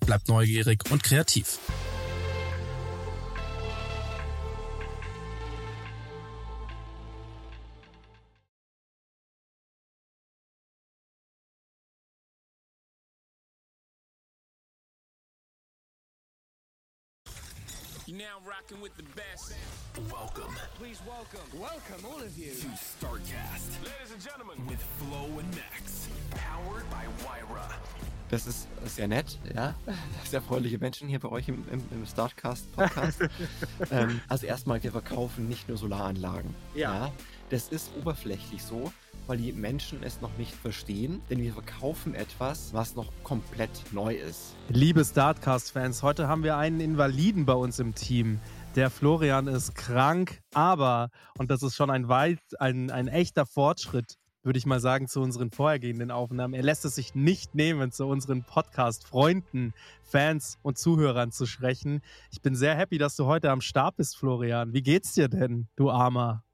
Bleib neugierig und kreativ. You're now rocking with the best. Welcome Please welcome. Welcome, all of you. to StarCast Ladies and gentlemen. with Flo and Max, powered by Wyra. Das ist sehr nett, ja. Sehr freundliche Menschen hier bei euch im, im, im Startcast-Podcast. ähm, also erstmal, wir verkaufen nicht nur Solaranlagen. Ja. Das ist oberflächlich so, weil die Menschen es noch nicht verstehen, denn wir verkaufen etwas, was noch komplett neu ist. Liebe Startcast-Fans, heute haben wir einen Invaliden bei uns im Team. Der Florian ist krank, aber, und das ist schon ein weit, ein, ein echter Fortschritt, würde ich mal sagen, zu unseren vorhergehenden Aufnahmen. Er lässt es sich nicht nehmen, zu unseren Podcast-Freunden, Fans und Zuhörern zu sprechen. Ich bin sehr happy, dass du heute am Start bist, Florian. Wie geht's dir denn, du Armer?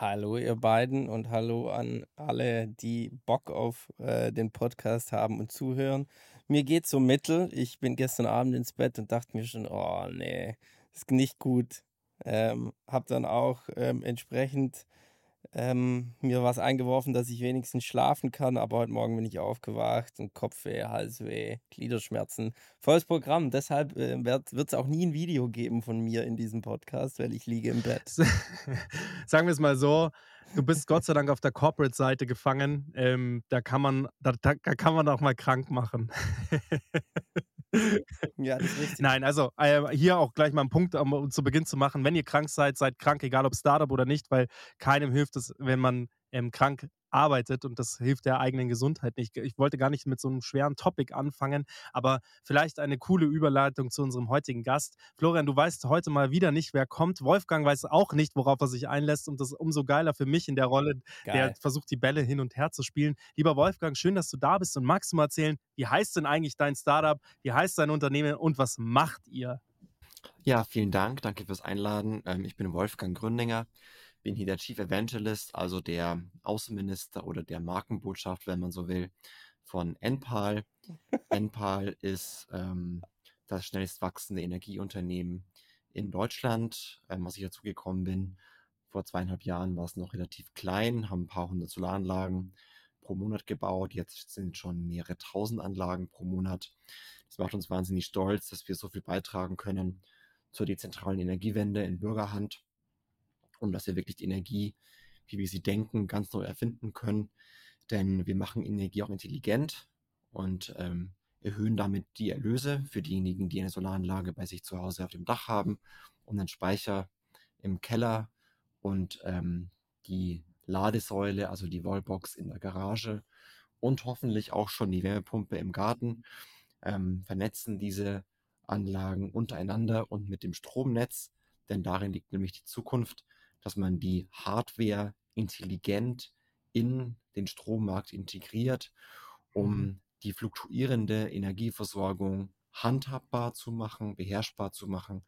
Hallo ihr beiden und hallo an alle, die Bock auf äh, den Podcast haben und zuhören. Mir geht's so mittel. Ich bin gestern Abend ins Bett und dachte mir schon, oh nee, ist nicht gut. Ähm, hab dann auch ähm, entsprechend ähm, mir was eingeworfen, dass ich wenigstens schlafen kann, aber heute Morgen bin ich aufgewacht und Kopfweh, Halsweh, Gliederschmerzen. Volles Programm. Deshalb äh, wird es auch nie ein Video geben von mir in diesem Podcast, weil ich liege im Bett. Sagen wir es mal so, du bist Gott sei Dank auf der Corporate-Seite gefangen. Ähm, da, kann man, da, da kann man auch mal krank machen. Ja, das ist richtig. Nein, also äh, hier auch gleich mal einen Punkt um, zu Beginn zu machen. Wenn ihr krank seid, seid krank, egal ob Startup oder nicht, weil keinem hilft es, wenn man ähm, krank arbeitet und das hilft der eigenen Gesundheit nicht. Ich wollte gar nicht mit so einem schweren Topic anfangen, aber vielleicht eine coole Überleitung zu unserem heutigen Gast. Florian, du weißt heute mal wieder nicht, wer kommt. Wolfgang weiß auch nicht, worauf er sich einlässt und das ist umso geiler für mich in der Rolle, der Geil. versucht, die Bälle hin und her zu spielen. Lieber Wolfgang, schön, dass du da bist und magst du mal erzählen, wie heißt denn eigentlich dein Startup, wie heißt dein Unternehmen und was macht ihr? Ja, vielen Dank. Danke fürs Einladen. Ähm, ich bin Wolfgang Gründinger. Bin hier der Chief Evangelist, also der Außenminister oder der Markenbotschaft, wenn man so will, von Enpal. Enpal ist ähm, das schnellst wachsende Energieunternehmen in Deutschland, ähm, als ich dazugekommen bin. Vor zweieinhalb Jahren war es noch relativ klein, haben ein paar hundert Solaranlagen pro Monat gebaut. Jetzt sind schon mehrere tausend Anlagen pro Monat. Das macht uns wahnsinnig stolz, dass wir so viel beitragen können zur dezentralen Energiewende in Bürgerhand und dass wir wirklich die Energie, wie wir sie denken, ganz neu erfinden können. Denn wir machen Energie auch intelligent und ähm, erhöhen damit die Erlöse für diejenigen, die eine Solaranlage bei sich zu Hause auf dem Dach haben und einen Speicher im Keller und ähm, die Ladesäule, also die Wallbox in der Garage und hoffentlich auch schon die Wärmepumpe im Garten, ähm, vernetzen diese Anlagen untereinander und mit dem Stromnetz, denn darin liegt nämlich die Zukunft, dass man die Hardware intelligent in den Strommarkt integriert, um Mhm. die fluktuierende Energieversorgung handhabbar zu machen, beherrschbar zu machen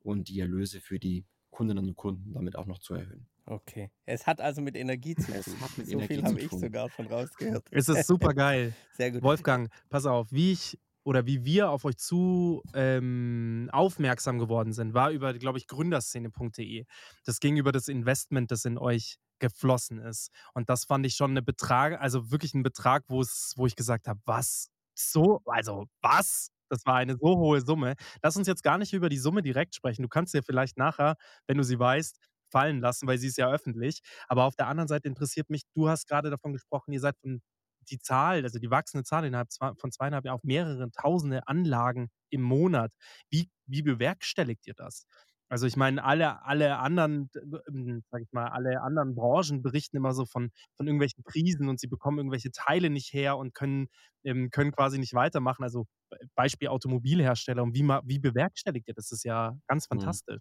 und die Erlöse für die Kundinnen und Kunden damit auch noch zu erhöhen. Okay. Es hat also mit Energie zu Es tun. hat mit so Energie viel habe ich sogar schon rausgehört. Es ist super geil. Sehr gut. Wolfgang, pass auf, wie ich oder wie wir auf euch zu ähm, aufmerksam geworden sind, war über, glaube ich, gründerszene.de. Das ging über das Investment, das in euch geflossen ist. Und das fand ich schon eine Betrag, also wirklich ein Betrag, wo es, wo ich gesagt habe, was? So, also was? Das war eine so hohe Summe. Lass uns jetzt gar nicht über die Summe direkt sprechen. Du kannst dir vielleicht nachher, wenn du sie weißt, fallen lassen, weil sie ist ja öffentlich. Aber auf der anderen Seite interessiert mich, du hast gerade davon gesprochen, ihr seid von die Zahl, also die wachsende Zahl innerhalb von zweieinhalb Jahren auf mehrere tausende Anlagen im Monat. Wie, wie bewerkstelligt ihr das? Also ich meine, alle, alle anderen, ähm, sag ich mal, alle anderen Branchen berichten immer so von, von irgendwelchen Krisen und sie bekommen irgendwelche Teile nicht her und können, ähm, können quasi nicht weitermachen. Also Be- Beispiel Automobilhersteller und wie, wie bewerkstelligt ihr das? Das ist ja ganz Mhm. fantastisch.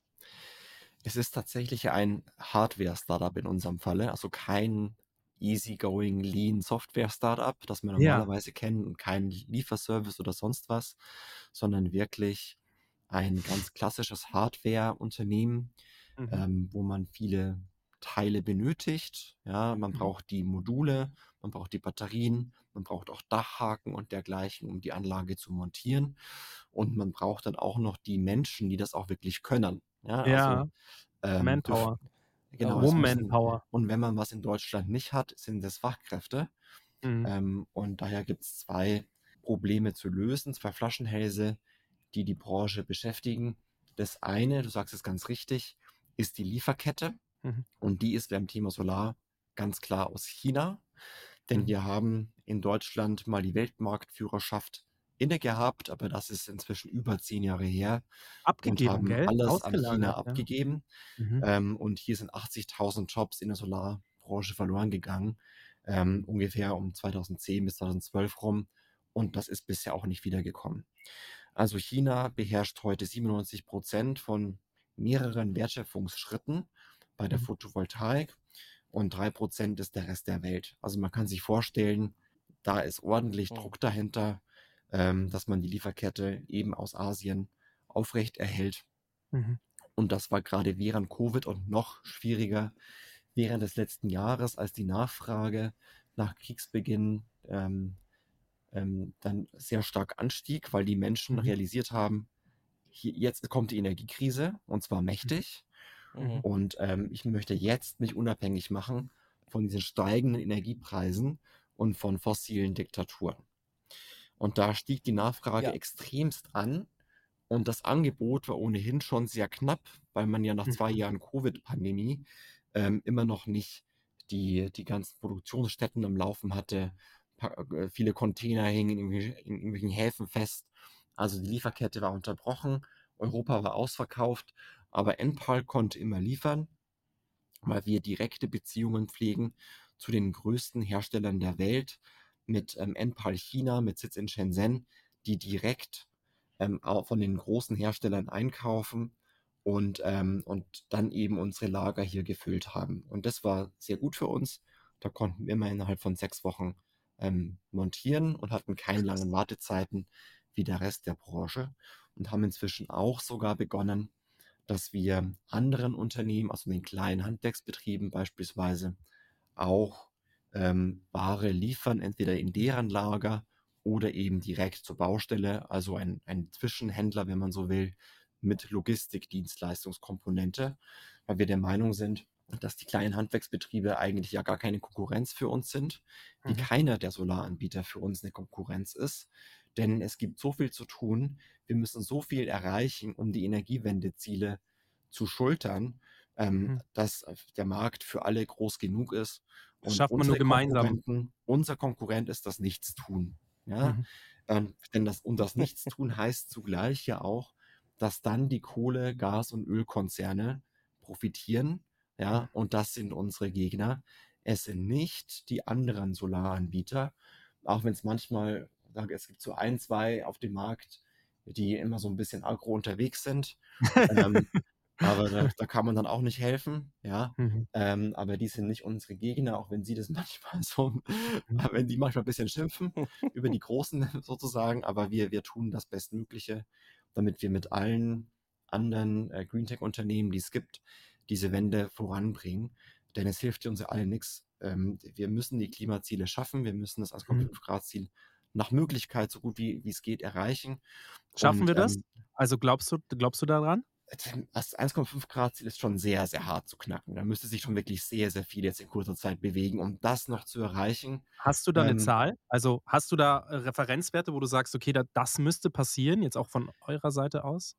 Es ist tatsächlich ein Hardware-Startup in unserem Falle, also kein easygoing Lean Software-Startup, das wir Ja. normalerweise kennen und kein Lieferservice oder sonst was, sondern wirklich ein ganz klassisches Hardware-Unternehmen, Mhm. ähm, wo man viele Teile benötigt. Ja, man Mhm. braucht die Module, man braucht die Batterien, man braucht auch Dachhaken und dergleichen, um die Anlage zu montieren. Und man braucht dann auch noch die Menschen, die das auch wirklich können. Ja, Ja, also ähm, Manpower. Genau, Womanpower. und wenn man was in Deutschland nicht hat, sind es Fachkräfte. Mhm. Ähm, und daher gibt es zwei Probleme zu lösen, zwei Flaschenhälse, die die Branche beschäftigen. Das eine, du sagst es ganz richtig, ist die Lieferkette. Mhm. Und die ist beim Thema Solar ganz klar aus China. Denn Mhm. wir haben in Deutschland mal die Weltmarktführerschaft inne gehabt, aber das ist inzwischen über zehn Jahre her und Abgegeben, haben gell? alles an China ja. abgegeben. Mhm. Ähm, und hier sind 80.000 Jobs in der Solarbranche verloren gegangen, ähm, ungefähr um 2010 bis 2012 rum. Und das ist bisher auch nicht wiedergekommen. Also China beherrscht heute 97 Prozent von mehreren Wertschöpfungsschritten bei der Mhm. Photovoltaik und drei Prozent ist der Rest der Welt. Also man kann sich vorstellen, da ist ordentlich Mhm. Druck dahinter, ähm, dass man die Lieferkette eben aus Asien aufrecht erhält. Mhm. Und das war gerade während Covid und noch schwieriger während des letzten Jahres, als die Nachfrage nach Kriegsbeginn ähm, ähm, dann sehr stark anstieg, weil die Menschen Mhm. realisiert haben, hier, jetzt kommt die Energiekrise und zwar mächtig. Mhm. Und ähm, ich möchte jetzt mich unabhängig machen von diesen steigenden Energiepreisen und von fossilen Diktaturen. Und da stieg die Nachfrage Ja. extremst an und das Angebot war ohnehin schon sehr knapp, weil man ja nach zwei Mhm. Jahren Covid-Pandemie ähm, immer noch nicht die, die ganzen Produktionsstätten am Laufen hatte. Pa- äh, Viele Container hingen in, irgendwelchen- in irgendwelchen Häfen fest. Also die Lieferkette war unterbrochen. Europa war ausverkauft, aber Enpal konnte immer liefern, weil wir direkte Beziehungen pflegen zu den größten Herstellern der Welt mit ähm, Enpal China mit Sitz in Shenzhen, die direkt ähm, auch von den großen Herstellern einkaufen und, ähm, und dann eben unsere Lager hier gefüllt haben. Und das war sehr gut für uns. Da konnten wir immer innerhalb von sechs Wochen ähm, montieren und hatten keine langen Wartezeiten wie der Rest der Branche und haben inzwischen auch sogar begonnen, dass wir anderen Unternehmen, also den kleinen Handwerksbetrieben beispielsweise, auch ähm, Ware liefern, entweder in deren Lager oder eben direkt zur Baustelle, also ein, ein Zwischenhändler, wenn man so will, mit Logistikdienstleistungskomponente, weil wir der Meinung sind, dass die kleinen Handwerksbetriebe eigentlich ja gar keine Konkurrenz für uns sind, wie Mhm. keiner der Solaranbieter für uns eine Konkurrenz ist. Denn es gibt so viel zu tun, wir müssen so viel erreichen, um die Energiewendeziele zu schultern, ähm, Mhm. dass der Markt für alle groß genug ist. Das Und schafft man nur gemeinsam. Unser Konkurrent ist das Nichtstun. Ja? Mhm. Ähm, denn das, und das Nichtstun heißt zugleich ja auch, dass dann die Kohle-, Gas- und Ölkonzerne profitieren. Ja, und das sind unsere Gegner. Es sind nicht die anderen Solaranbieter, auch wenn es manchmal, sage, es gibt so ein, zwei auf dem Markt, die immer so ein bisschen agro unterwegs sind. ähm, aber da, da kann man dann auch nicht helfen, ja. Mhm. Ähm, aber die sind nicht unsere Gegner, auch wenn sie das manchmal so, wenn die manchmal ein bisschen schimpfen über die Großen sozusagen, aber wir, wir tun das Bestmögliche, damit wir mit allen anderen äh, Greentech-Unternehmen, die es gibt, diese Wende voranbringen. Denn es hilft uns ja allen nichts. Ähm, wir müssen die Klimaziele schaffen, wir müssen das 1,5 Mhm. Grad Ziel nach Möglichkeit so gut wie wie es geht erreichen. Schaffen Und, wir das? ähm, Also glaubst du, glaubst du daran? Das 1,5 Grad Ziel ist schon sehr, sehr hart zu knacken. Da müsste sich schon wirklich sehr, sehr viel jetzt in kurzer Zeit bewegen, um das noch zu erreichen. Hast du da eine Ähm, Zahl? Also hast du da äh, Referenzwerte, wo du sagst, okay, da, das müsste passieren, jetzt auch von eurer Seite aus?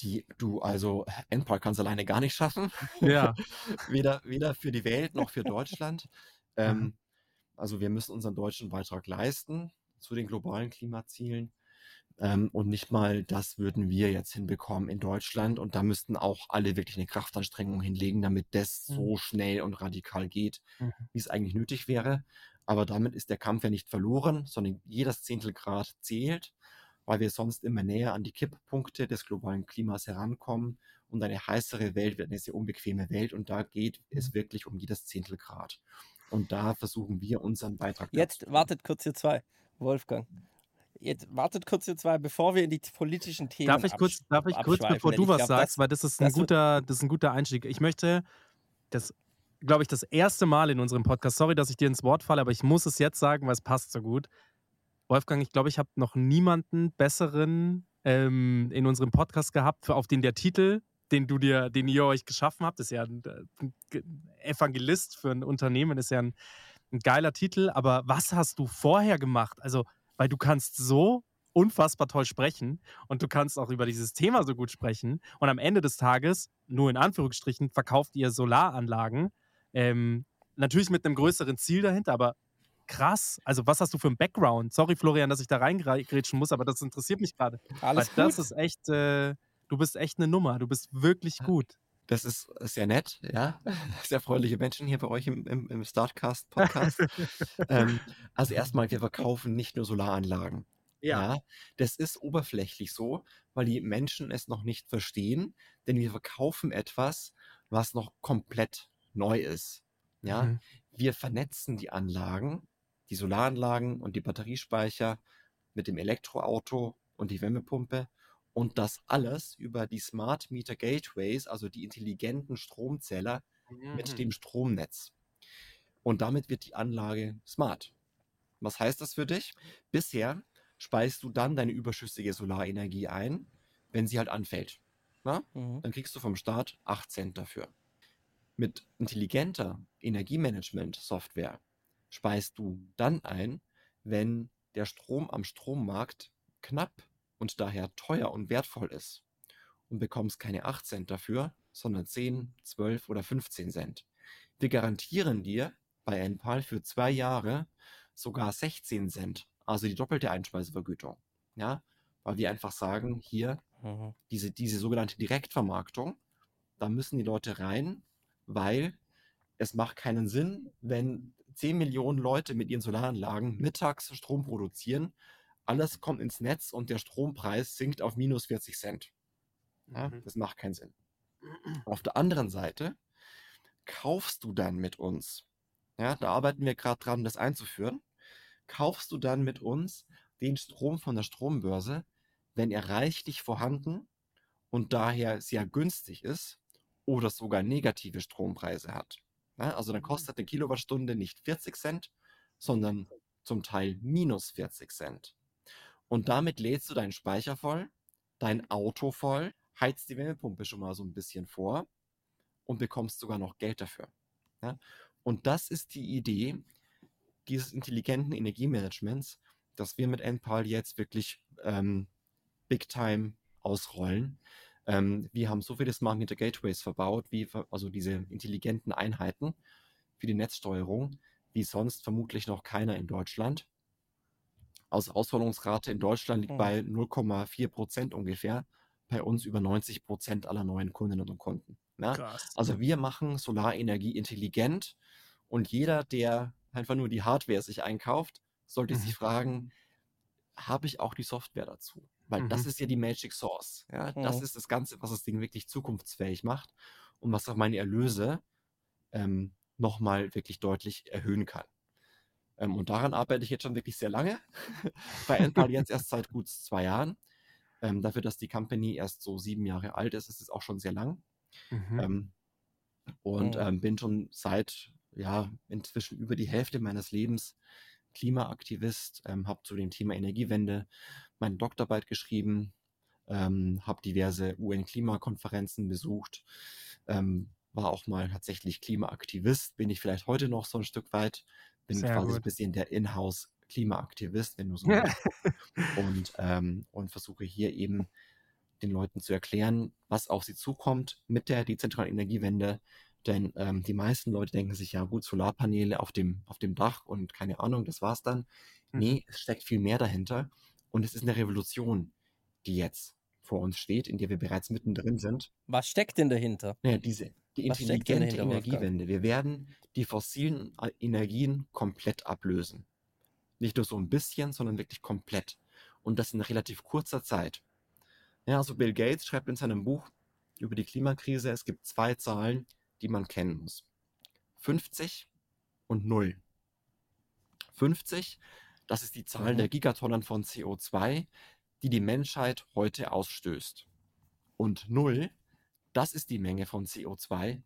Die du also Endpoint kannst alleine gar nicht schaffen. Ja. weder, weder für die Welt noch für Deutschland. Ähm, also wir müssen unseren deutschen Beitrag leisten zu den globalen Klimazielen. Ähm, und nicht mal das würden wir jetzt hinbekommen in Deutschland. Und da müssten auch alle wirklich eine Kraftanstrengung hinlegen, damit das Mhm. so schnell und radikal geht, Mhm. wie es eigentlich nötig wäre. Aber damit ist der Kampf ja nicht verloren, sondern jedes Zehntelgrad zählt, weil wir sonst immer näher an die Kipppunkte des globalen Klimas herankommen. Und eine heißere Welt wird eine sehr unbequeme Welt. Und da geht Mhm. es wirklich um jedes Zehntelgrad. Und da versuchen wir unseren Beitrag Jetzt wartet kurz ihr zwei, Wolfgang. Jetzt wartet kurz ihr zwei, bevor wir in die politischen Themen Darf ich kurz, darf ich kurz bevor du was glaub, sagst, das- weil das ist ein das guter, das ist ein guter Einstieg. Ich möchte das, glaube ich, das erste Mal in unserem Podcast. Sorry, dass ich dir ins Wort falle, aber ich muss es jetzt sagen, weil es passt so gut. Wolfgang, ich glaube, ich habe noch niemanden besseren ähm, in unserem Podcast gehabt, auf den der Titel, den du dir, den ihr euch geschaffen habt, ist ja ein, äh, Evangelist für ein Unternehmen, ist ja ein, ein geiler Titel. Aber was hast du vorher gemacht? Also, weil du kannst so unfassbar toll sprechen und du kannst auch über dieses Thema so gut sprechen. Und am Ende des Tages, nur in Anführungsstrichen, verkauft ihr Solaranlagen. Ähm, natürlich mit einem größeren Ziel dahinter, aber krass. Also, was hast du für einen Background? Sorry, Florian, dass ich da reingrätschen muss, aber das interessiert mich gerade. Weil Alles das gut. ist echt, äh, du bist echt eine Nummer. Du bist wirklich gut. Das ist sehr nett, ja. Sehr freundliche Menschen hier bei euch im, im, im Startcast-Podcast. ähm, also erstmal, wir verkaufen nicht nur Solaranlagen. Ja. das ist oberflächlich so, weil die Menschen es noch nicht verstehen, denn wir verkaufen etwas, was noch komplett neu ist. Ja, Mhm. wir vernetzen die Anlagen, die Solaranlagen und die Batteriespeicher mit dem Elektroauto und die Wärmepumpe und das alles über die Smart Meter Gateways, also die intelligenten Stromzähler Mhm. mit dem Stromnetz. Und damit wird die Anlage smart. Was heißt das für dich? Bisher speist du dann deine überschüssige Solarenergie ein, wenn sie halt anfällt. Na? Mhm. Dann kriegst du vom Staat 8 Cent dafür. Mit intelligenter Energiemanagement-Software speist du dann ein, wenn der Strom am Strommarkt knapp und daher teuer und wertvoll ist und bekommst keine 8 Cent dafür, sondern 10, 12 oder 15 Cent. Wir garantieren dir bei Enpal für zwei Jahre sogar 16 Cent, also die doppelte Einspeisevergütung. Ja, weil wir einfach sagen, hier Mhm. diese, diese sogenannte Direktvermarktung, da müssen die Leute rein, weil es macht keinen Sinn, wenn 10 Millionen Leute mit ihren Solaranlagen mittags Strom produzieren, alles kommt ins Netz und der Strompreis sinkt auf minus 40 Cent. Ja, Mhm. Das macht keinen Sinn. Auf der anderen Seite kaufst du dann mit uns, ja, da arbeiten wir gerade dran, das einzuführen, kaufst du dann mit uns den Strom von der Strombörse, wenn er reichlich vorhanden und daher sehr günstig ist oder sogar negative Strompreise hat. Ja, also dann kostet eine Kilowattstunde nicht 40 Cent, sondern zum Teil minus 40 Cent. Und damit lädst du deinen Speicher voll, dein Auto voll, heizt die Wärmepumpe schon mal so ein bisschen vor und bekommst sogar noch Geld dafür. Ja? Und das ist die Idee dieses intelligenten Energiemanagements, das wir mit NPAL jetzt wirklich ähm, big time ausrollen. Ähm, wir haben so viele Smart Meter Gateways verbaut, wie also diese intelligenten Einheiten für die Netzsteuerung, wie sonst vermutlich noch keiner in Deutschland. Also Ausrollungsrate in Deutschland liegt Mhm. bei 0,4 Prozent ungefähr. Bei uns über 90 Prozent aller neuen Kundinnen und Kunden. Krass. Also wir machen Solarenergie intelligent und jeder, der einfach nur die Hardware sich einkauft, sollte Mhm. sich fragen, habe ich auch die Software dazu? Weil das Mhm. ist ja die Magic Source. Ja? Das Mhm. ist das Ganze, was das Ding wirklich zukunftsfähig macht und was auch meine Erlöse ähm, nochmal wirklich deutlich erhöhen kann. Ähm, und daran arbeite ich jetzt schon wirklich sehr lange. Bei jetzt erst seit gut zwei Jahren. Ähm, dafür, dass die Company erst so sieben Jahre alt ist, ist es auch schon sehr lang. Mhm. Ähm, und Mhm. ähm, bin schon seit ja inzwischen über die Hälfte meines Lebens Klimaaktivist, ähm, habe zu dem Thema Energiewende meine Doktorarbeit geschrieben, ähm, habe diverse UN-Klimakonferenzen besucht, war auch mal tatsächlich Klimaaktivist, bin ich vielleicht heute noch so ein Stück weit, bin Sehr quasi so ein gut. bisschen der Inhouse-Klimaaktivist, wenn du so willst und, ähm, und versuche hier eben den Leuten zu erklären, was auf sie zukommt mit der dezentralen Energiewende. Denn ähm, die meisten Leute denken sich, ja gut, Solarpaneele auf dem, auf dem Dach und keine Ahnung, das war's dann. Mhm. Nee, es steckt viel mehr dahinter. Und es ist eine Revolution, die jetzt vor uns steht, in der wir bereits mittendrin sind. Was steckt denn dahinter? Naja, diese, die intelligente? Energiewende. Wir werden die fossilen äh, Energien komplett ablösen. Nicht nur so ein bisschen, sondern wirklich komplett. Und das in relativ kurzer Zeit. Ja, also Bill Gates schreibt in seinem Buch über die Klimakrise, es gibt zwei Zahlen, die man kennen muss. 50 und 0. 50, das ist die Zahl Mhm. der Gigatonnen von CO2, die die Menschheit heute ausstößt. Und 0, das ist die Menge von CO2,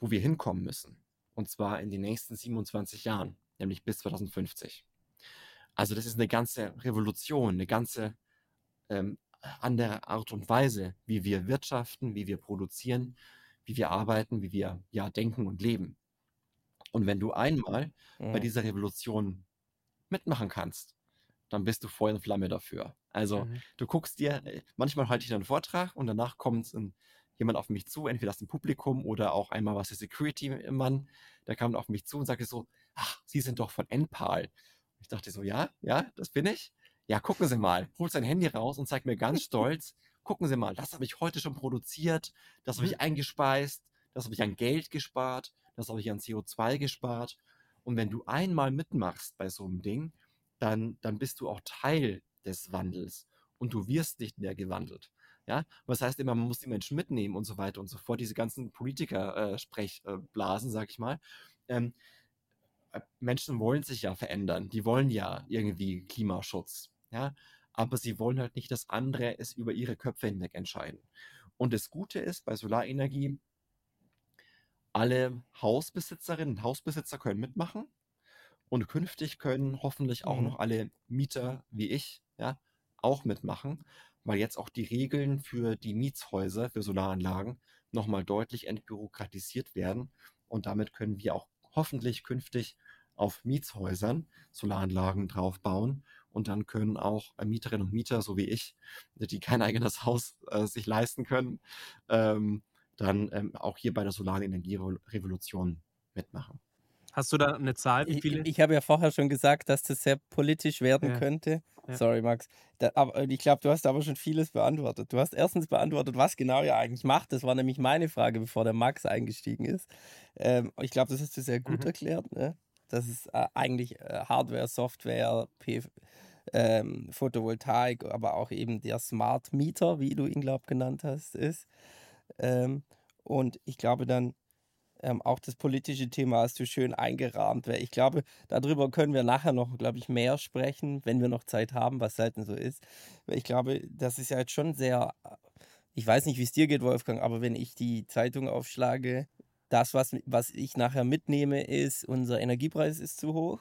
wo wir hinkommen müssen. Und zwar in den nächsten 27 Jahren, nämlich bis 2050. Also das ist eine ganze Revolution, eine ganze ähm, andere Art und Weise, wie wir wirtschaften, wie wir produzieren, wie wir arbeiten, wie wir ja denken und leben. Und wenn du einmal bei Mhm. dieser Revolution mitmachen kannst, dann bist du Feuer und Flamme dafür. Also Mhm. du guckst dir, äh, manchmal halte ich einen Vortrag und danach kommt ein, jemand auf mich zu, entweder aus dem Publikum oder auch einmal was der Security-Mann, der kam auf mich zu und sagte so, ach, Sie sind doch von NPAL. Ich dachte so, ja, ja, das bin ich. Ja, gucken Sie mal, holt sein Handy raus und zeigt mir ganz stolz, gucken Sie mal, das habe ich heute schon produziert, das habe ich eingespeist, das habe ich an Geld gespart, das habe ich an CO2 gespart. Und wenn du einmal mitmachst bei so einem Ding, dann, dann bist du auch Teil des Wandels und du wirst nicht mehr gewandelt. Ja, was heißt immer, man muss die Menschen mitnehmen und so weiter und so fort. Diese ganzen Politiker-Sprechblasen, sag ich mal. Ähm, äh, Menschen wollen sich ja verändern. Die wollen ja irgendwie Klimaschutz. Ja, aber sie wollen halt nicht, dass andere es über ihre Köpfe hinweg entscheiden. Und das Gute ist bei Solarenergie, alle Hausbesitzerinnen und Hausbesitzer können mitmachen. Und künftig können hoffentlich auch Mhm. noch alle Mieter wie ich ja, auch mitmachen, weil jetzt auch die Regeln für die Mietshäuser, für Solaranlagen nochmal deutlich entbürokratisiert werden. Und damit können wir auch hoffentlich künftig auf Mietshäusern Solaranlagen draufbauen. Und dann können auch äh, Mieterinnen und Mieter, so wie ich, die kein eigenes Haus äh, sich leisten können, ähm, dann ähm, auch hier bei der solaren Energierevolution mitmachen. Hast du da eine Zahl, wie Ich, viele? ich habe ja vorher schon gesagt, dass das sehr politisch werden Ja. könnte. Ja. Sorry, Max. Da, aber äh, ich glaube, du hast aber schon vieles beantwortet. Du hast erstens beantwortet, was genau ihr eigentlich macht. Das war nämlich meine Frage, bevor der Max eingestiegen ist. Ähm, ich glaube, das hast du sehr gut Mhm. erklärt. Ne? Das ist äh, eigentlich äh, Hardware, Software, P ähm, Photovoltaik, aber auch eben der Smart Meter, wie du ihn, glaube genannt hast, ist. Ähm, und ich glaube dann, ähm, auch das politische Thema hast du schön eingerahmt. Ich glaube, darüber können wir nachher noch, glaube ich, mehr sprechen, wenn wir noch Zeit haben, was selten so ist. Ich glaube, das ist ja jetzt schon sehr, ich weiß nicht, wie es dir geht, Wolfgang, aber wenn ich die Zeitung aufschlage, das, was, was ich nachher mitnehme, ist, unser Energiepreis ist zu hoch.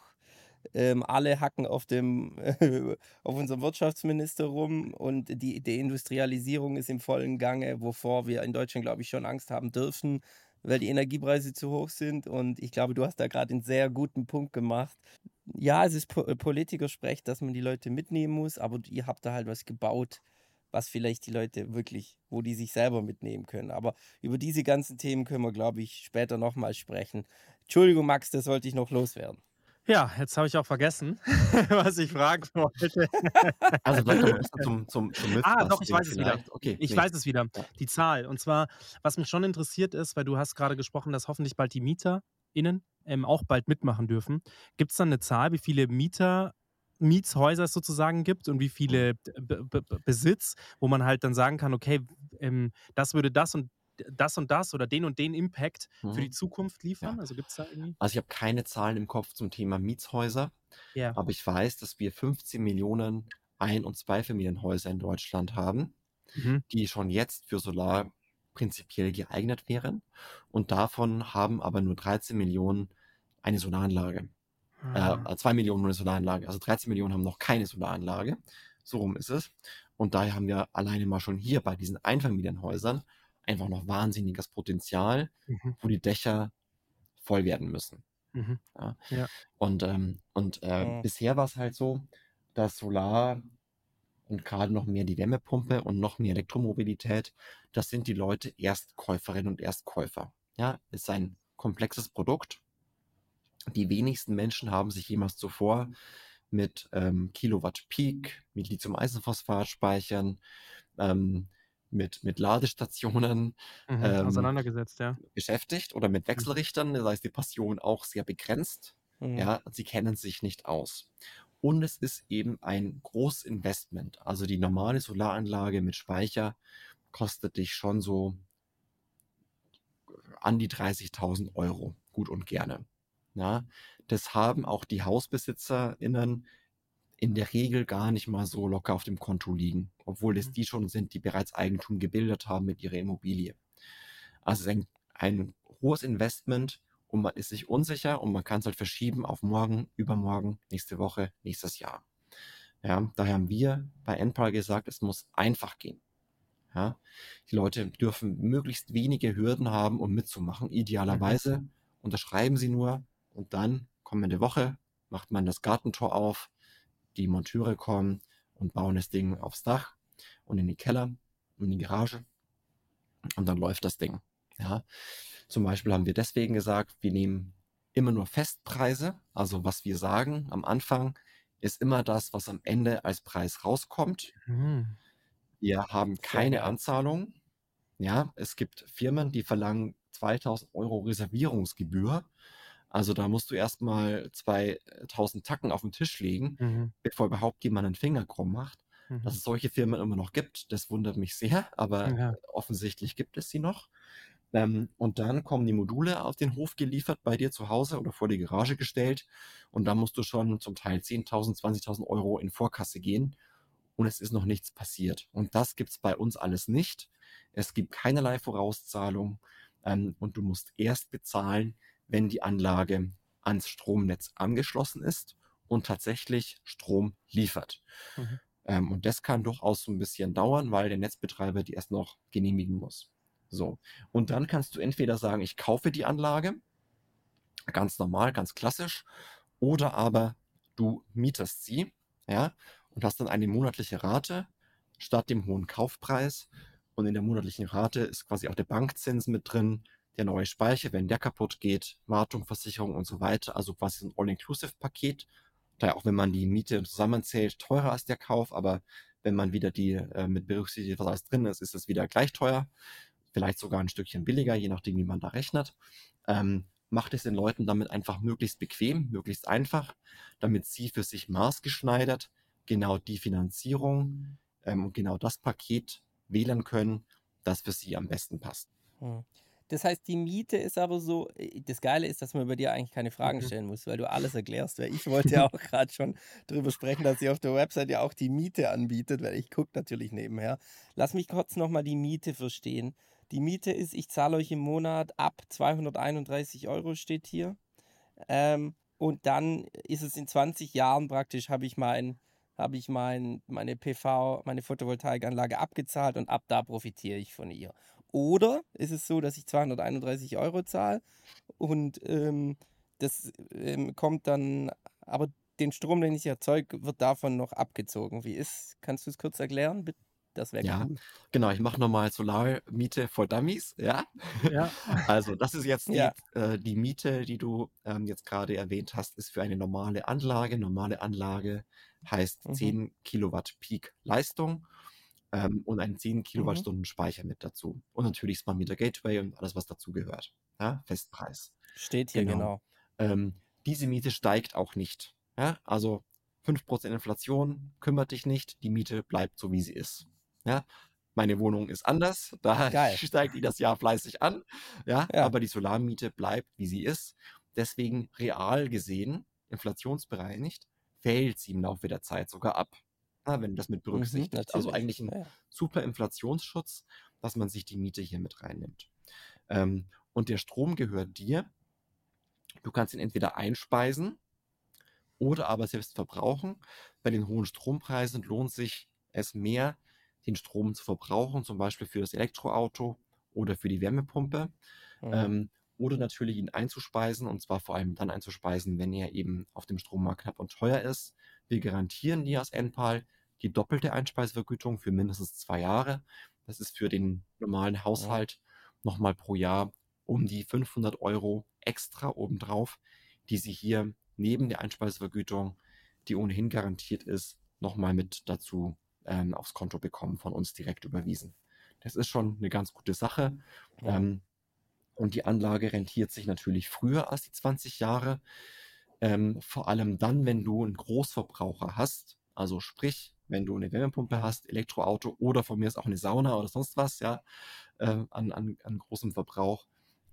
Ähm, alle hacken auf, dem, auf unserem Wirtschaftsminister rum und die Deindustrialisierung ist im vollen Gange, wovor wir in Deutschland, glaube ich, schon Angst haben dürfen, weil die Energiepreise zu hoch sind. Und ich glaube, du hast da gerade einen sehr guten Punkt gemacht. Ja, es ist po Politikersprech, dass man die Leute mitnehmen muss, aber ihr habt da halt was gebaut, was vielleicht die Leute wirklich, wo die sich selber mitnehmen können. Aber über diese ganzen Themen können wir, glaube ich, später nochmal sprechen. Entschuldigung, Max, das wollte ich noch loswerden. Ja, jetzt habe ich auch vergessen, was ich fragen wollte. Also vielleicht noch zum, zum, zum Ah, doch, ich weiß es wieder. vielleicht. Okay, Ich nee. weiß es wieder. Die Zahl. Und zwar, was mich schon interessiert ist, weil du hast gerade gesprochen, dass hoffentlich bald die MieterInnen ähm, auch bald mitmachen dürfen. Gibt es dann eine Zahl, wie viele Mieter, Mietshäuser es sozusagen gibt und wie viele B B B Besitz, wo man halt dann sagen kann, okay, ähm, das würde das und das und das oder den und den Impact für die Mhm. Zukunft liefern? Ja. Also gibt es da irgendwie? Also ich habe keine Zahlen im Kopf zum Thema Mietshäuser, Ja. aber ich weiß, dass wir 15 Millionen Ein- und Zweifamilienhäuser in Deutschland haben, Mhm. die schon jetzt für Solar prinzipiell geeignet wären. Und davon haben aber nur 13 Millionen eine Solaranlage. Ah. Äh, 2 Millionen nur eine Solaranlage. Also 13 Millionen haben noch keine Solaranlage. So rum ist es. Und daher haben wir alleine mal schon hier bei diesen Einfamilienhäusern einfach noch wahnsinniges Potenzial, Mhm. wo die Dächer voll werden müssen. Mhm. Ja. Ja. Und, ähm, und äh, bisher war es halt so, dass Solar und gerade noch mehr die Wärmepumpe und noch mehr Elektromobilität, das sind die Leute Erstkäuferinnen und Erstkäufer. Ja, ist ein komplexes Produkt. Die wenigsten Menschen haben sich jemals zuvor mit ähm, Kilowatt Peak, mit Lithium-Eisenphosphat-Speichern, ähm, mit, mit Ladestationen Mhm. ähm, Auseinandergesetzt, ja. beschäftigt oder mit Wechselrichtern. Da ist die Passion auch sehr begrenzt. Mhm. Ja, sie kennen sich nicht aus. Und es ist eben ein Großinvestment. Also die normale Solaranlage mit Speicher kostet dich schon so an die 30.000 Euro, gut und gerne. Ja, das haben auch die HausbesitzerInnen in der Regel gar nicht mal so locker auf dem Konto liegen, obwohl es Mhm. die schon sind, die bereits Eigentum gebildet haben mit ihrer Immobilie. Also es ist ein, ein hohes Investment und man ist sich unsicher und man kann es halt verschieben auf morgen, übermorgen, nächste Woche, nächstes Jahr. Ja, daher haben wir bei NPAL gesagt, es muss einfach gehen. Ja, die Leute dürfen möglichst wenige Hürden haben, um mitzumachen. Idealerweise unterschreiben sie nur und dann kommende Woche macht man das Gartentor auf, die Monteure kommen und bauen das Ding aufs Dach und in die Keller und in die Garage und dann läuft das Ding. Ja, zum Beispiel haben wir deswegen gesagt, wir nehmen immer nur Festpreise, also was wir sagen am Anfang ist immer das, was am Ende als Preis rauskommt. Mhm. Wir haben keine. Anzahlung. Ja, es gibt Firmen, die verlangen 2000 Euro Reservierungsgebühr. Also da musst du erstmal 2000 Tacken auf den Tisch legen, Mhm. bevor überhaupt jemand einen Finger krumm macht. Mhm. Dass es solche Firmen immer noch gibt, das wundert mich sehr, aber Ja. offensichtlich gibt es sie noch. Ähm, und dann kommen die Module auf den Hof geliefert, bei dir zu Hause oder vor die Garage gestellt. Und dann musst du schon zum Teil 10.000, 20.000 Euro in Vorkasse gehen. Und es ist noch nichts passiert. Und das gibt's bei uns alles nicht. Es gibt keinerlei Vorauszahlung. Ähm, und du musst erst bezahlen, wenn die Anlage ans Stromnetz angeschlossen ist und tatsächlich Strom liefert. Mhm. Ähm, und das kann durchaus so ein bisschen dauern, weil der Netzbetreiber die erst noch genehmigen muss. So. Und dann kannst du entweder sagen, ich kaufe die Anlage, ganz normal, ganz klassisch, oder aber du mietest sie, ja, und hast dann eine monatliche Rate statt dem hohen Kaufpreis. Und in der monatlichen Rate ist quasi auch der Bankzins mit drin, der neue Speicher, wenn der kaputt geht, Wartung, Versicherung und so weiter. Also quasi ein All-Inclusive-Paket. Daher auch wenn man die Miete zusammenzählt, teurer als der Kauf, aber wenn man wieder die äh, mit berücksichtigt, was alles drin ist, ist es wieder gleich teuer. Vielleicht sogar ein Stückchen billiger, je nachdem, wie man da rechnet. Ähm, macht es den Leuten damit einfach möglichst bequem, möglichst einfach, damit sie für sich maßgeschneidert genau die Finanzierung ähm, und genau das Paket wählen können, das für sie am besten passt. Das heißt, die Miete ist aber so, äh, das Geile ist, dass man über dir eigentlich keine Fragen Mhm. stellen muss, weil du alles erklärst. Weil ich wollte ja auch gerade schon drüber sprechen, dass ihr auf der Website ja auch die Miete anbietet, weil ich gucke natürlich nebenher. Lass mich kurz nochmal die Miete verstehen. Die Miete ist, ich zahle euch im Monat ab 231 Euro, steht hier. Ähm, und dann ist es in 20 Jahren praktisch, habe ich mein, habe ich mein, meine PV, meine Photovoltaikanlage abgezahlt und ab da profitiere ich von ihr. Oder ist es so, dass ich 231 Euro zahle und ähm, das ähm, kommt dann, aber den Strom, den ich erzeuge, wird davon noch abgezogen. Wie ist, kannst du es kurz erklären? Bitte? Das wäre Ja, cool. genau. Ich mache nochmal Solarmiete for Dummies. Ja, Ja. also das ist jetzt die, Ja. äh, die Miete, die du ähm, jetzt gerade erwähnt hast, ist für eine normale Anlage. Normale Anlage heißt Mhm. 10 Kilowatt Peak Leistung ähm, und ein 10 Mhm. Kilowattstunden Speicher mit dazu. Und natürlich Smart Meter Gateway und alles, was dazu gehört. Ja, Festpreis. Steht hier Genau. genau. Ähm, diese Miete steigt auch nicht. Ja, also 5% Inflation kümmert dich nicht, die Miete bleibt so, wie sie ist. Ja, meine Wohnung ist anders, da Geil. steigt die das Jahr fleißig an. Ja, Ja. aber die Solarmiete bleibt, wie sie ist. Deswegen real gesehen, inflationsbereinigt, fällt sie im Laufe der Zeit sogar ab. Wenn du das mit berücksichtigt. also Mhm, natürlich. eigentlich ein ja. super Inflationsschutz, dass man sich die Miete hier mit reinnimmt. Ähm, und der Strom gehört dir. Du kannst ihn entweder einspeisen oder aber selbst verbrauchen. Bei den hohen Strompreisen lohnt sich es mehr, den Strom zu verbrauchen, zum Beispiel für das Elektroauto oder für die Wärmepumpe. Mhm. Ähm, oder natürlich ihn einzuspeisen und zwar vor allem dann einzuspeisen, wenn er eben auf dem Strommarkt knapp und teuer ist. Wir garantieren dir als Enpal die doppelte Einspeisevergütung für mindestens zwei Jahre. Das ist für den normalen Haushalt nochmal pro Jahr um die 500 Euro extra obendrauf, die Sie hier neben der Einspeisevergütung, die ohnehin garantiert ist, nochmal mit dazu ähm, aufs Konto bekommen, von uns direkt überwiesen. Das ist schon eine ganz gute Sache. Ja. Ähm, und die Anlage rentiert sich natürlich früher als die 20 Jahre. Ähm, vor allem dann, wenn du einen Großverbraucher hast, also sprich, wenn du eine Wärmepumpe hast, Elektroauto oder von mir ist auch eine Sauna oder sonst was, ja, ähm, an, an, an großem Verbrauch.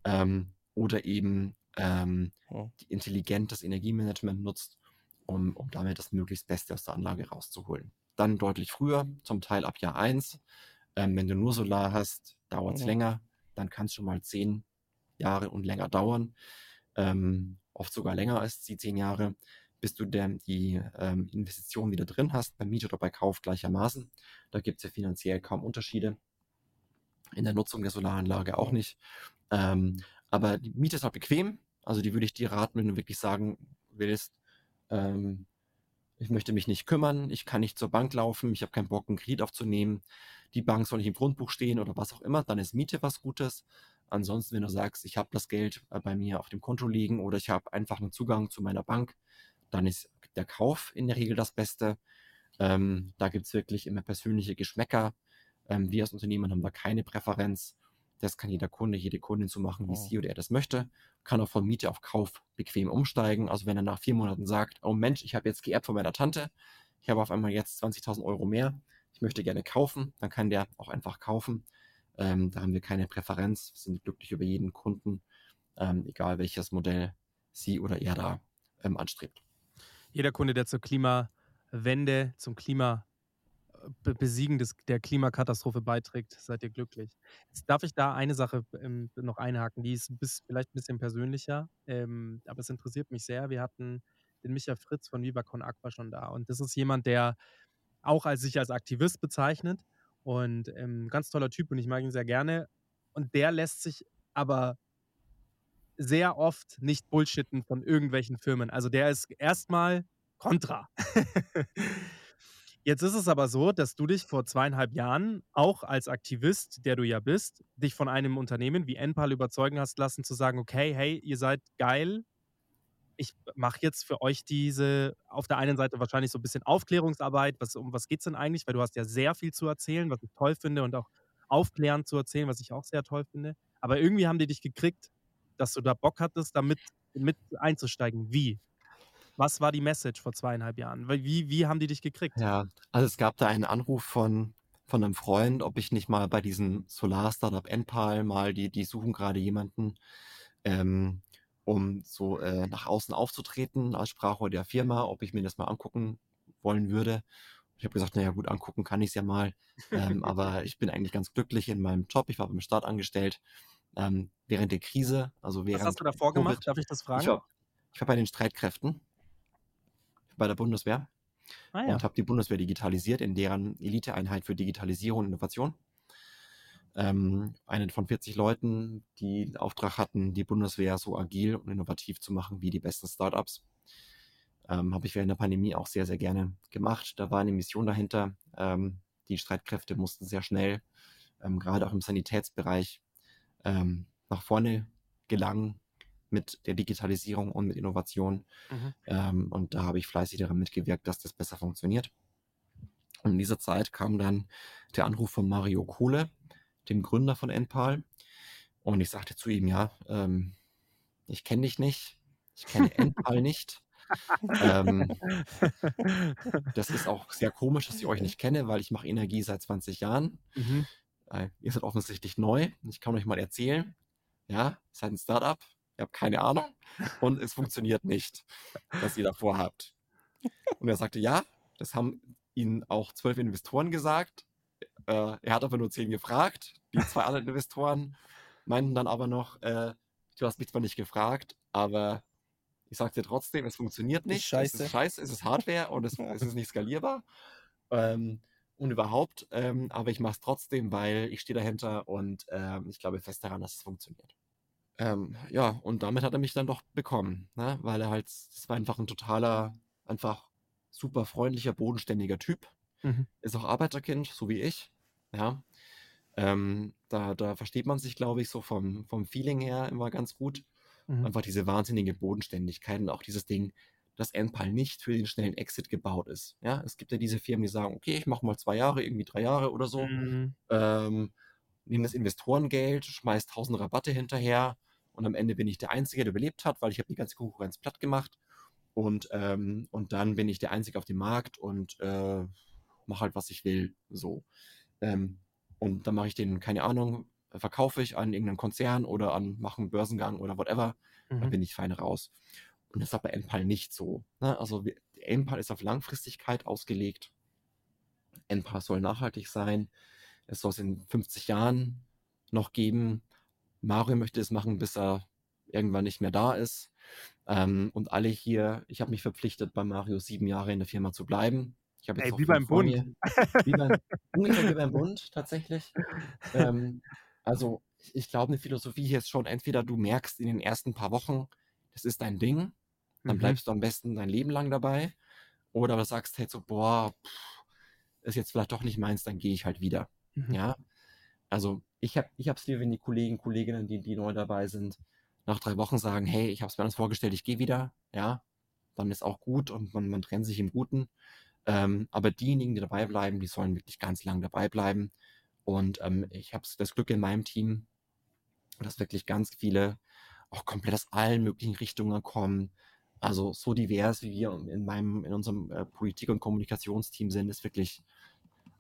Ähm, oder eben ähm, die intelligent das Energiemanagement nutzt, um, um damit das möglichst Beste aus der Anlage rauszuholen. Dann deutlich früher, zum Teil ab Jahr 1. Ähm, wenn du nur Solar hast, dauert es Mhm. länger, dann kann es schon mal zehn Jahre und länger dauern. Ähm, oft sogar länger als die zehn Jahre, bis du der, die ähm, Investition wieder drin hast, bei Miete oder bei Kauf gleichermaßen. Da gibt es ja finanziell kaum Unterschiede. In der Nutzung der Solaranlage auch nicht. Ähm, aber die Miete ist halt bequem. Also die würde ich dir raten, wenn du wirklich sagen willst, ähm, ich möchte mich nicht kümmern, ich kann nicht zur Bank laufen, ich habe keinen Bock, einen Kredit aufzunehmen, die Bank soll nicht im Grundbuch stehen oder was auch immer, dann ist Miete was Gutes. Ansonsten, wenn du sagst, ich habe das Geld äh, bei mir auf dem Konto liegen oder ich habe einfach einen Zugang zu meiner Bank, dann ist der Kauf in der Regel das Beste. Ähm, da gibt's wirklich immer persönliche Geschmäcker. Ähm, wir als Unternehmen haben da keine Präferenz. Das kann jeder Kunde, jede Kundin so machen, wie Oh. sie oder er das möchte. Kann auch von Miete auf Kauf bequem umsteigen. Also wenn er nach vier Monaten sagt, oh Mensch, ich habe jetzt geerbt von meiner Tante, ich habe auf einmal jetzt 20.000 Euro mehr, ich möchte gerne kaufen, dann kann der auch einfach kaufen. Ähm, da haben wir keine Präferenz, wir sind glücklich über jeden Kunden, ähm, egal welches Modell sie oder er da ähm, anstrebt. Jeder Kunde, der zur Klimawende, zum Klima Be- Besiegen des, der Klimakatastrophe beiträgt, seid ihr glücklich. Jetzt darf ich da eine Sache ähm, noch einhaken, die ist bis, vielleicht ein bisschen persönlicher, ähm, aber es interessiert mich sehr. Wir hatten den Micha Fritz von Viva Aqua schon da und das ist jemand, der auch als sich als Aktivist bezeichnet und ähm, ganz toller Typ und ich mag ihn sehr gerne und der lässt sich aber sehr oft nicht bullshitten von irgendwelchen Firmen. Also der ist erstmal kontra. Jetzt ist es aber so, dass du dich vor zweieinhalb Jahren auch als Aktivist, der du ja bist, dich von einem Unternehmen wie Enpal überzeugen hast lassen, zu sagen, okay, hey, ihr seid geil. Ich mache jetzt für euch diese, auf der einen Seite wahrscheinlich so ein bisschen Aufklärungsarbeit. Was, um was geht es denn eigentlich? Weil du hast ja sehr viel zu erzählen, was ich toll finde und auch aufklärend zu erzählen, was ich auch sehr toll finde. Aber irgendwie haben die dich gekriegt, dass du da Bock hattest, damit mit einzusteigen. Wie? Was war die Message vor zweieinhalb Jahren? Wie, wie haben die dich gekriegt? Ja, also es gab da einen Anruf von, von einem Freund, ob ich nicht mal bei diesem Solar-Startup Enpal mal, die, die suchen gerade jemanden, ähm, um so äh, nach außen aufzutreten als Sprachrohr der Firma, ob ich mir das mal angucken wollen würde. Ich habe gesagt, naja gut, angucken kann ich es ja mal, ähm, aber ich bin eigentlich ganz glücklich in meinem Job. Ich war beim Staat angestellt ähm, während der Krise, also während Was hast du davor Covid. gemacht? Darf ich das fragen? Ich war, ich war bei den Streitkräften, bei der Bundeswehr ah ja. und habe die Bundeswehr digitalisiert in deren Eliteeinheit für Digitalisierung und Innovation. Ähm, eine von 40 Leuten, die den Auftrag hatten, die Bundeswehr so agil und innovativ zu machen wie die besten Startups. Ähm, habe ich während der Pandemie auch sehr, sehr gerne gemacht. Da war eine Mission dahinter. Ähm, die Streitkräfte mussten sehr schnell, ähm, gerade auch im Sanitätsbereich, ähm, nach vorne gelangen mit der Digitalisierung und mit Innovation. Mhm. Ähm, und da habe ich fleißig daran mitgewirkt, dass das besser funktioniert. Und in dieser Zeit kam dann der Anruf von Mario Kohle, dem Gründer von Enpal. Und ich sagte zu ihm, ja, ähm, ich kenne dich nicht, ich kenne Enpal nicht. ähm, das ist auch sehr komisch, dass ich euch nicht kenne, weil ich mache Energie seit 20 Jahren. Mhm. Äh, ihr seid offensichtlich neu. Ich kann euch mal erzählen. Ja, seid ein Startup. Ihr habt keine Ahnung. Und es funktioniert nicht, was ihr davor habt. Und er sagte, ja, das haben ihnen auch zwölf Investoren gesagt. Äh, er hat aber nur zehn gefragt. Die zwei anderen Investoren meinten dann aber noch, äh, du hast mich zwar nicht gefragt, aber ich sage dir trotzdem, es funktioniert nicht. Es scheiße. ist scheiße, es ist Hardware und es, es ist nicht skalierbar. Ähm, und überhaupt, ähm, aber ich mache es trotzdem, weil ich stehe dahinter und ähm, ich glaube fest daran, dass es funktioniert. Ähm, ja, und damit hat er mich dann doch bekommen, ne? weil er halt, das war einfach ein totaler, einfach super freundlicher, bodenständiger Typ. Mhm. Ist auch Arbeiterkind, so wie ich. Ja. Ähm, da, da versteht man sich, glaube ich, so vom, vom Feeling her immer ganz gut. Mhm. Einfach diese wahnsinnige Bodenständigkeit und auch dieses Ding, dass Enpal nicht für den schnellen Exit gebaut ist. Ja, es gibt ja diese Firmen, die sagen, okay, ich mache mal zwei Jahre, irgendwie drei Jahre oder so, Mhm. ähm, nehme das Investorengeld, schmeiß tausend Rabatte hinterher und am Ende bin ich der Einzige, der überlebt hat, weil ich habe die ganze Konkurrenz platt gemacht und, ähm, und dann bin ich der Einzige auf dem Markt und äh, mache halt, was ich will, so. Ähm, und dann mache ich den, keine Ahnung, verkaufe ich an irgendeinen Konzern oder an, mache einen Börsengang oder whatever, dann Mhm. bin ich fein raus. Und das ist aber Enpal nicht so. Ne? Also Enpal ist auf Langfristigkeit ausgelegt. Enpal soll nachhaltig sein. Es soll es in 50 Jahren noch geben. Mario möchte es machen, bis er irgendwann nicht mehr da ist. Ähm, und alle hier, ich habe mich verpflichtet, bei Mario sieben Jahre in der Firma zu bleiben. Ich habe jetzt Ey, wie beim Bund. mir. Wie beim, ungefähr wie beim Bund, tatsächlich. Ähm, also, ich- glaube, eine Philosophie hier ist schon, entweder du merkst in den ersten paar Wochen, das ist dein Ding, dann Mhm. bleibst du am besten dein Leben lang dabei. Oder du sagst halt so, boah, pff, ist jetzt vielleicht doch nicht meins, dann gehe ich halt wieder. Mhm. Ja. Also ich habe ich hab's lieber, wenn die Kollegen, Kolleginnen, die, die neu dabei sind, nach drei Wochen sagen, hey, ich habe es mir alles vorgestellt, ich gehe wieder. Ja. Dann ist auch gut und man, man trennt sich im Guten. Ähm, aber diejenigen, die dabei bleiben, die sollen wirklich ganz lang dabei bleiben. Und ähm, ich habe das Glück in meinem Team, dass wirklich ganz viele auch komplett aus allen möglichen Richtungen kommen. Also so divers, wie wir in meinem, in unserem äh, Politik- und Kommunikationsteam sind, ist wirklich,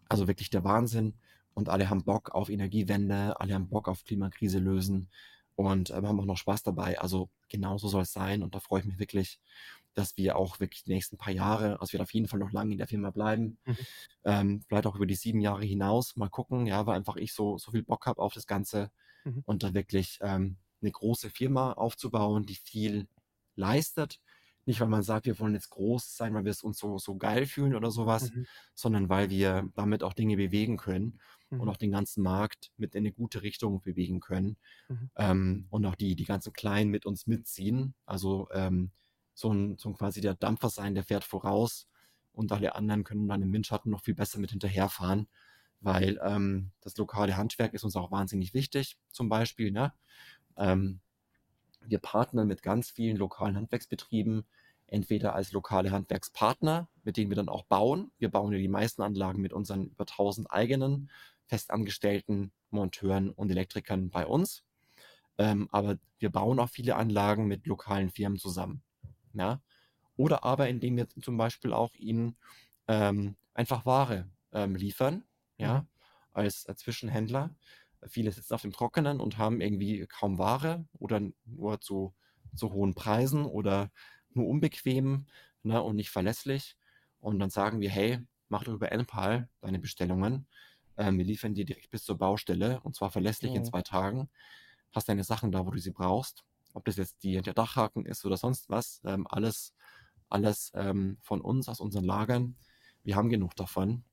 also wirklich der Wahnsinn. Und alle haben Bock auf Energiewende, alle haben Bock auf Klimakrise lösen und ähm, haben auch noch Spaß dabei. Also genauso soll es sein. Und da freue ich mich wirklich, dass wir auch wirklich die nächsten paar Jahre, also wir auf jeden Fall noch lange in der Firma bleiben. Mhm. Ähm, vielleicht auch über die sieben Jahre hinaus mal gucken, ja, weil einfach ich so, so viel Bock habe auf das Ganze Mhm. und da wirklich ähm, eine große Firma aufzubauen, die viel leistet. Nicht, weil man sagt, wir wollen jetzt groß sein, weil wir es uns so, so geil fühlen oder sowas, Mhm. sondern weil wir damit auch Dinge bewegen können und Mhm. auch den ganzen Markt mit in eine gute Richtung bewegen können Mhm. ähm, und auch die, die ganzen Kleinen mit uns mitziehen. Also ähm, so, ein, so ein quasi der Dampfer sein, der fährt voraus und alle anderen können dann im Windschatten noch viel besser mit hinterherfahren, weil ähm, das lokale Handwerk ist uns auch wahnsinnig wichtig, zum Beispiel. Ne? Ähm, wir partnern mit ganz vielen lokalen Handwerksbetrieben, entweder als lokale Handwerkspartner, mit denen wir dann auch bauen. Wir bauen ja die meisten Anlagen mit unseren über 1000 eigenen festangestellten Monteuren und Elektrikern bei uns. Ähm, aber wir bauen auch viele Anlagen mit lokalen Firmen zusammen. Ja? Oder aber indem wir zum Beispiel auch ihnen ähm, einfach Ware ähm, liefern. Ja? als äh, Zwischenhändler. Viele sitzen auf dem Trockenen und haben irgendwie kaum Ware oder nur zu, zu hohen Preisen oder nur unbequem ne, und nicht verlässlich. Und dann sagen wir, hey, mach doch über NPAL deine Bestellungen. Ähm, wir liefern dir direkt bis zur Baustelle und zwar verlässlich in Mhm. zwei Tagen. Hast deine Sachen da, wo du sie brauchst. Ob das jetzt die, der Dachhaken ist oder sonst was. Ähm, alles alles ähm, von uns, aus unseren Lagern. Wir haben genug davon.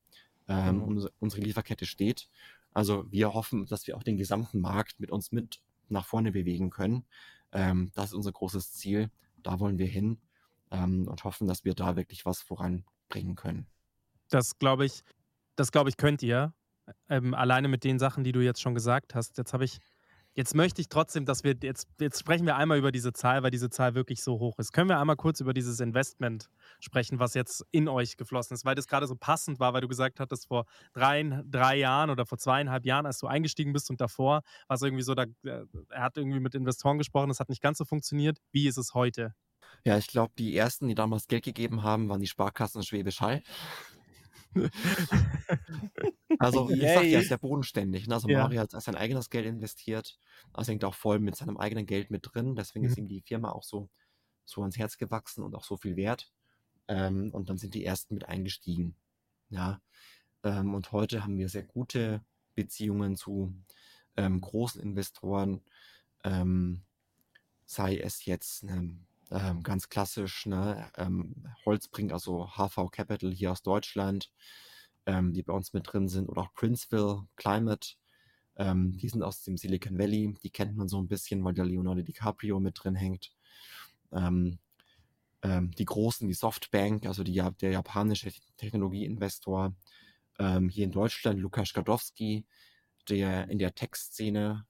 Mhm. unsere, unsere Lieferkette steht. Also wir hoffen, dass wir auch den gesamten Markt mit uns mit nach vorne bewegen können. Ähm, das ist unser großes Ziel. Da wollen wir hin ähm, und hoffen, dass wir da wirklich was voranbringen können. Das glaube ich, das glaube ich, könnt ihr. Ähm, alleine mit den Sachen, die du jetzt schon gesagt hast. Jetzt habe ich, jetzt möchte ich trotzdem, dass wir, jetzt, jetzt sprechen wir einmal über diese Zahl, weil diese Zahl wirklich so hoch ist. Können wir einmal kurz über dieses Investment sprechen, was jetzt in euch geflossen ist, weil das gerade so passend war, weil du gesagt hattest, vor drei, drei Jahren oder vor zweieinhalb Jahren, als du eingestiegen bist und davor, war es irgendwie so, da, äh, er hat irgendwie mit Investoren gesprochen, das hat nicht ganz so funktioniert. Wie ist es heute? Ja, ich glaube, die ersten, die damals Geld gegeben haben, waren die Sparkassen Schwäbisch Hall. Also, ich sag ja, ist ja bodenständig. Ne? Also, Ja. Mario hat sein eigenes Geld investiert. Also, hängt auch voll mit seinem eigenen Geld mit drin. Deswegen ist Mhm. ihm die Firma auch so, so ans Herz gewachsen und auch so viel wert. Ähm, und dann sind die ersten mit eingestiegen. Ja. Ähm, und heute haben wir sehr gute Beziehungen zu ähm, großen Investoren. Ähm, sei es jetzt ne, ähm, ganz klassisch, ne, ähm, Holzbrink, also HV Capital hier aus Deutschland, ähm, die bei uns mit drin sind, oder auch Princeville Climate, ähm, die sind aus dem Silicon Valley, die kennt man so ein bisschen, weil da Leonardo DiCaprio mit drin hängt. Ähm, ähm, die großen, die Softbank, also die, der japanische Technologieinvestor, hier in Deutschland, Lukas Gadowski, der in der Tech-Szene,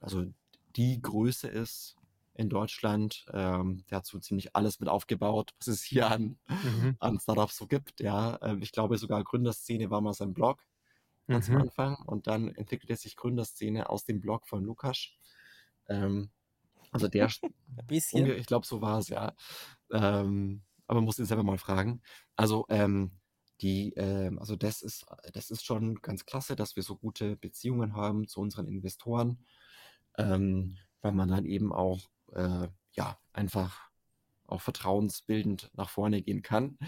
also die Größe ist in Deutschland. Ähm, der hat so ziemlich alles mit aufgebaut, was es hier an, Mhm. an Startups so gibt. Ja, ähm, ich glaube sogar Gründerszene war mal sein Blog ganz am Mhm. Anfang und dann entwickelte sich Gründerszene aus dem Blog von Lukas. Ähm, also der, bisschen. Ich glaube, so war es, ja. Ähm, aber man muss ihn selber mal fragen. Also, ähm, die, ähm, also das ist, das ist schon ganz klasse, dass wir so gute Beziehungen haben zu unseren Investoren, ähm, weil man dann eben auch, äh, ja, einfach auch vertrauensbildend nach vorne gehen kann.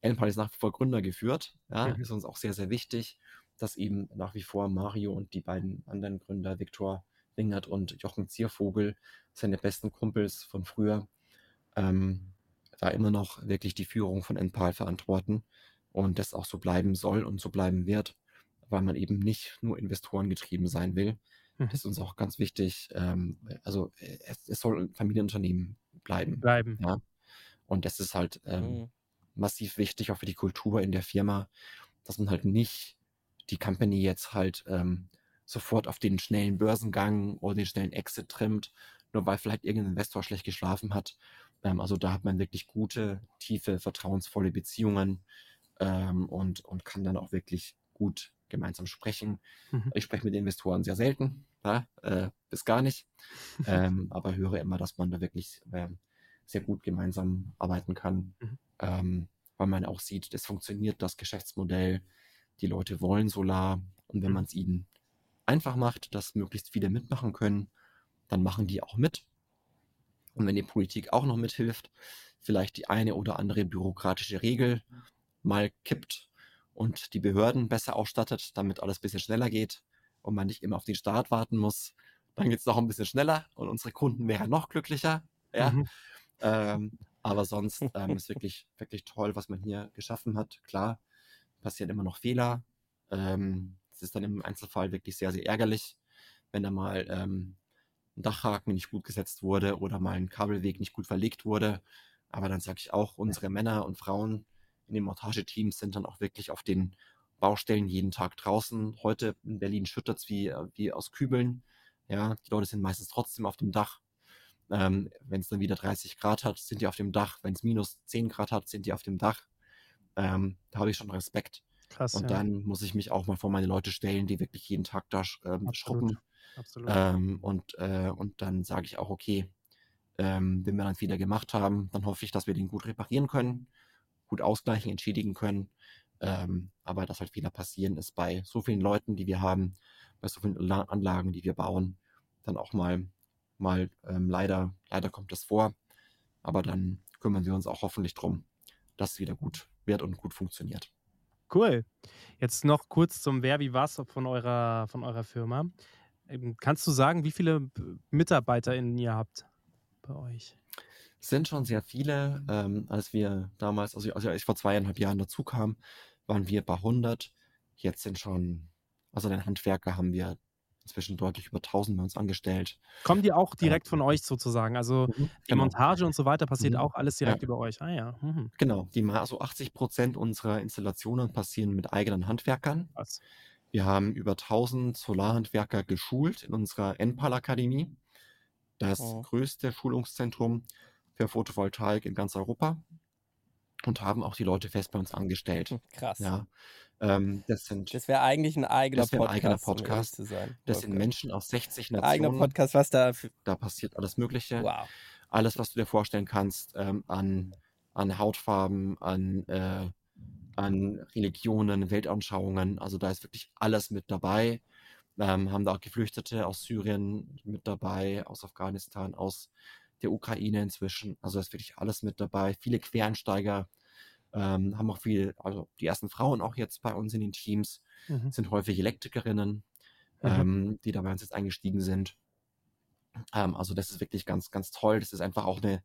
Enpal ist nach wie vor Gründer geführt, ja, Mhm. ist uns auch sehr, sehr wichtig, dass eben nach wie vor Mario und die beiden anderen Gründer, Viktor Wingert und Jochen Ziervogel, seine besten Kumpels von früher, ähm, da immer noch wirklich die Führung von Enpal verantworten und das auch so bleiben soll und so bleiben wird, weil man eben nicht nur Investoren getrieben sein will. Mhm. Das ist uns auch ganz wichtig. Ähm, also äh, es, es soll ein Familienunternehmen bleiben. Bleiben. Ja. Und das ist halt ähm, Mhm. massiv wichtig, auch für die Kultur in der Firma, dass man halt nicht die Company jetzt halt ähm, sofort auf den schnellen Börsengang oder den schnellen Exit trimmt, nur weil vielleicht irgendein Investor schlecht geschlafen hat. Ähm, also da hat man wirklich gute, tiefe, vertrauensvolle Beziehungen ähm, und, und kann dann auch wirklich gut gemeinsam sprechen. Mhm. Ich spreche mit Investoren sehr selten, ja, äh, bis gar nicht, ähm, aber höre immer, dass man da wirklich ähm, sehr gut gemeinsam arbeiten kann, Mhm. ähm, weil man auch sieht, das funktioniert, das Geschäftsmodell, die Leute wollen Solar und wenn Mhm. man es ihnen einfach macht, dass möglichst viele mitmachen können, dann machen die auch mit. Und wenn die Politik auch noch mithilft, vielleicht die eine oder andere bürokratische Regel mal kippt und die Behörden besser ausstattet, damit alles ein bisschen schneller geht und man nicht immer auf den Staat warten muss, dann geht es noch ein bisschen schneller und unsere Kunden wären noch glücklicher. Ja. Mhm. Ähm, aber sonst ähm, ist wirklich, wirklich toll, was man hier geschaffen hat. Klar, passieren immer noch Fehler. Ähm, es ist dann im Einzelfall wirklich sehr, sehr ärgerlich, wenn da mal ähm, ein Dachhaken nicht gut gesetzt wurde oder mal ein Kabelweg nicht gut verlegt wurde. Aber dann sage ich auch, unsere Männer und Frauen in den Montageteams sind dann auch wirklich auf den Baustellen jeden Tag draußen. Heute in Berlin schüttet es wie, äh, wie aus Kübeln. Ja, die Leute sind meistens trotzdem auf dem Dach. Ähm, Wenn es dann wieder 30 Grad hat, sind die auf dem Dach. Wenn es minus 10 Grad hat, sind die auf dem Dach. Ähm, da habe ich schon Respekt. Krass. Und ja. dann muss ich mich auch mal vor meine Leute stellen, die wirklich jeden Tag da ähm, Absolut. schrubben. Absolut. Ähm, und, äh, und dann sage ich auch, okay, ähm, wenn wir dann Fehler gemacht haben, dann hoffe ich, dass wir den gut reparieren können, gut ausgleichen, entschädigen können. Ähm, aber dass halt Fehler passieren, ist bei so vielen Leuten, die wir haben, bei so vielen La- Anlagen, die wir bauen, dann auch mal, mal ähm, leider, leider kommt das vor. Aber dann kümmern wir uns auch hoffentlich drum, dass es wieder gut wird und gut funktioniert. Cool. Jetzt noch kurz zum Wer, wie was von eurer, von eurer Firma. Ähm, Kannst du sagen, wie viele MitarbeiterInnen ihr habt bei euch? Es sind schon sehr viele. Ähm, als wir damals, also, also als ich vor zweieinhalb Jahren dazu kam, waren wir bei 100. Jetzt sind schon, also den Handwerker haben wir inzwischen deutlich über 1000 bei uns angestellt. Kommen die auch direkt von euch sozusagen? Also die Genau. Montage und so weiter passiert Mhm. auch alles Ja. direkt über euch. Ah ja. Mhm. Genau, die, also 80 Prozent unserer Installationen passieren mit eigenen Handwerkern. Krass. Wir haben über 1000 Solarhandwerker geschult in unserer Enpal-Akademie, das Oh. größte Schulungszentrum für Photovoltaik in ganz Europa und haben auch die Leute fest bei uns angestellt. Hm, Krass. Ja, ähm, das sind, Das wäre eigentlich ein eigener Das wäre ein eigener Podcast, um Podcast. das sind Okay. Menschen aus 60 Ein eigener Nationen. Podcast, was da Da passiert alles Mögliche. wow. Alles, was du dir vorstellen kannst, ähm, an, an Hautfarben, an, äh, an Religionen, Weltanschauungen. Also da ist wirklich alles mit dabei. Ähm, haben da auch Geflüchtete aus Syrien mit dabei, aus Afghanistan, aus der Ukraine inzwischen. Also da ist wirklich alles mit dabei. Viele Quereinsteiger ähm, haben auch viel, also die ersten Frauen auch jetzt bei uns in den Teams Mhm. sind häufig Elektrikerinnen, Mhm. ähm, die da bei uns jetzt eingestiegen sind. Ähm, also das ist wirklich ganz, ganz toll. Das ist einfach auch eine,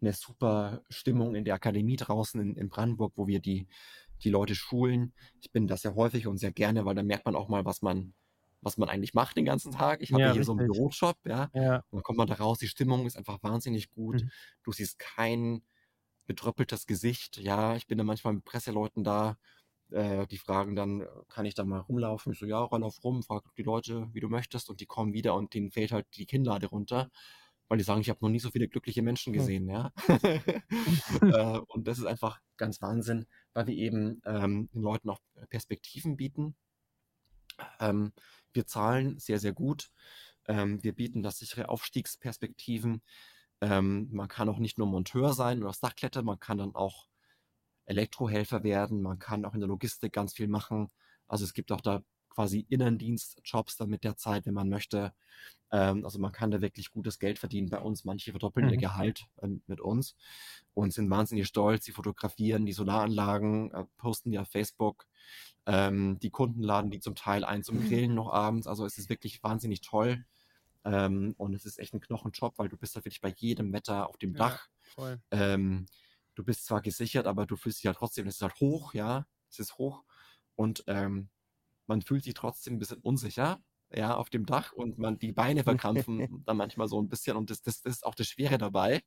eine super Stimmung in der Akademie draußen in, in Brandenburg, wo wir die, die Leute schulen. Ich bin das sehr häufig und sehr gerne, weil da merkt man auch mal, was man, was man eigentlich macht den ganzen Tag. Ich habe Ja, hier so einen richtig. Bürojob, ja. Ja. Und dann kommt man da raus, die Stimmung ist einfach wahnsinnig gut. Mhm. Du siehst kein betröppeltes Gesicht. Ja, ich bin da manchmal mit Presseleuten da, äh, die fragen dann, kann ich da mal rumlaufen? Ich so, ja, lauf rum, frag die Leute, wie du möchtest und die kommen wieder und denen fällt halt die Kinnlade runter, weil die sagen, ich habe noch nie so viele glückliche Menschen gesehen, ja. äh, und das ist einfach ganz Wahnsinn, weil wir eben ähm, den Leuten auch Perspektiven bieten. Ähm, wir zahlen sehr, sehr gut. Ähm, wir bieten da sichere Aufstiegsperspektiven. Ähm, man kann auch nicht nur Monteur sein oder aufs Dach klettern, man kann dann auch Elektrohelfer werden, man kann auch in der Logistik ganz viel machen. Also es gibt auch da quasi Innendienstjobs dann mit der Zeit, wenn man möchte. Ähm, also man kann da wirklich gutes Geld verdienen bei uns. Manche verdoppeln ihr Mhm. Gehalt ähm, mit uns und sind wahnsinnig stolz. Sie fotografieren die Solaranlagen, äh, posten die auf Facebook. Ähm, die Kunden laden die zum Teil ein zum Grillen noch abends. Also es ist wirklich wahnsinnig toll. Ähm, und es ist echt ein Knochenjob, weil du bist halt wirklich bei jedem Wetter auf dem Ja. Dach. Voll. Ähm, du bist zwar gesichert, aber du fühlst dich halt trotzdem, es ist halt hoch, ja, es ist hoch und ähm, man fühlt sich trotzdem ein bisschen unsicher, ja, auf dem Dach und man, die Beine verkrampfen dann manchmal so ein bisschen und das, das, das ist auch das Schwere dabei.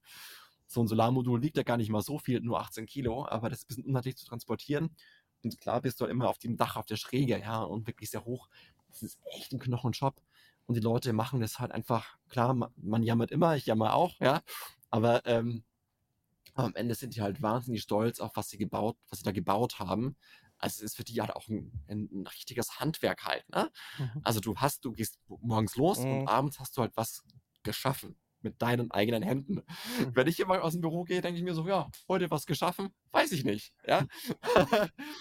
So ein Solarmodul liegt ja gar nicht mal so viel, nur 18 Kilo, aber das ist ein bisschen unhandlich zu transportieren. Und klar bist du halt immer auf dem Dach, auf der Schräge, ja, und wirklich sehr hoch. Das ist echt ein Knochenjob. Und die Leute machen das halt einfach, klar, man, man jammert immer, ich jammer auch, ja, aber ähm, am Ende sind die halt wahnsinnig stolz auf was sie gebaut, was sie da gebaut haben. Also es ist für die halt auch ein, ein, ein richtiges Handwerk halt, ne? Mhm. Also du hast, du gehst morgens los Mhm. und abends hast du halt was geschaffen mit deinen eigenen Händen. Mhm. Wenn ich immer aus dem Büro gehe, denke ich mir so, ja, heute was geschaffen? Weiß ich nicht, ja.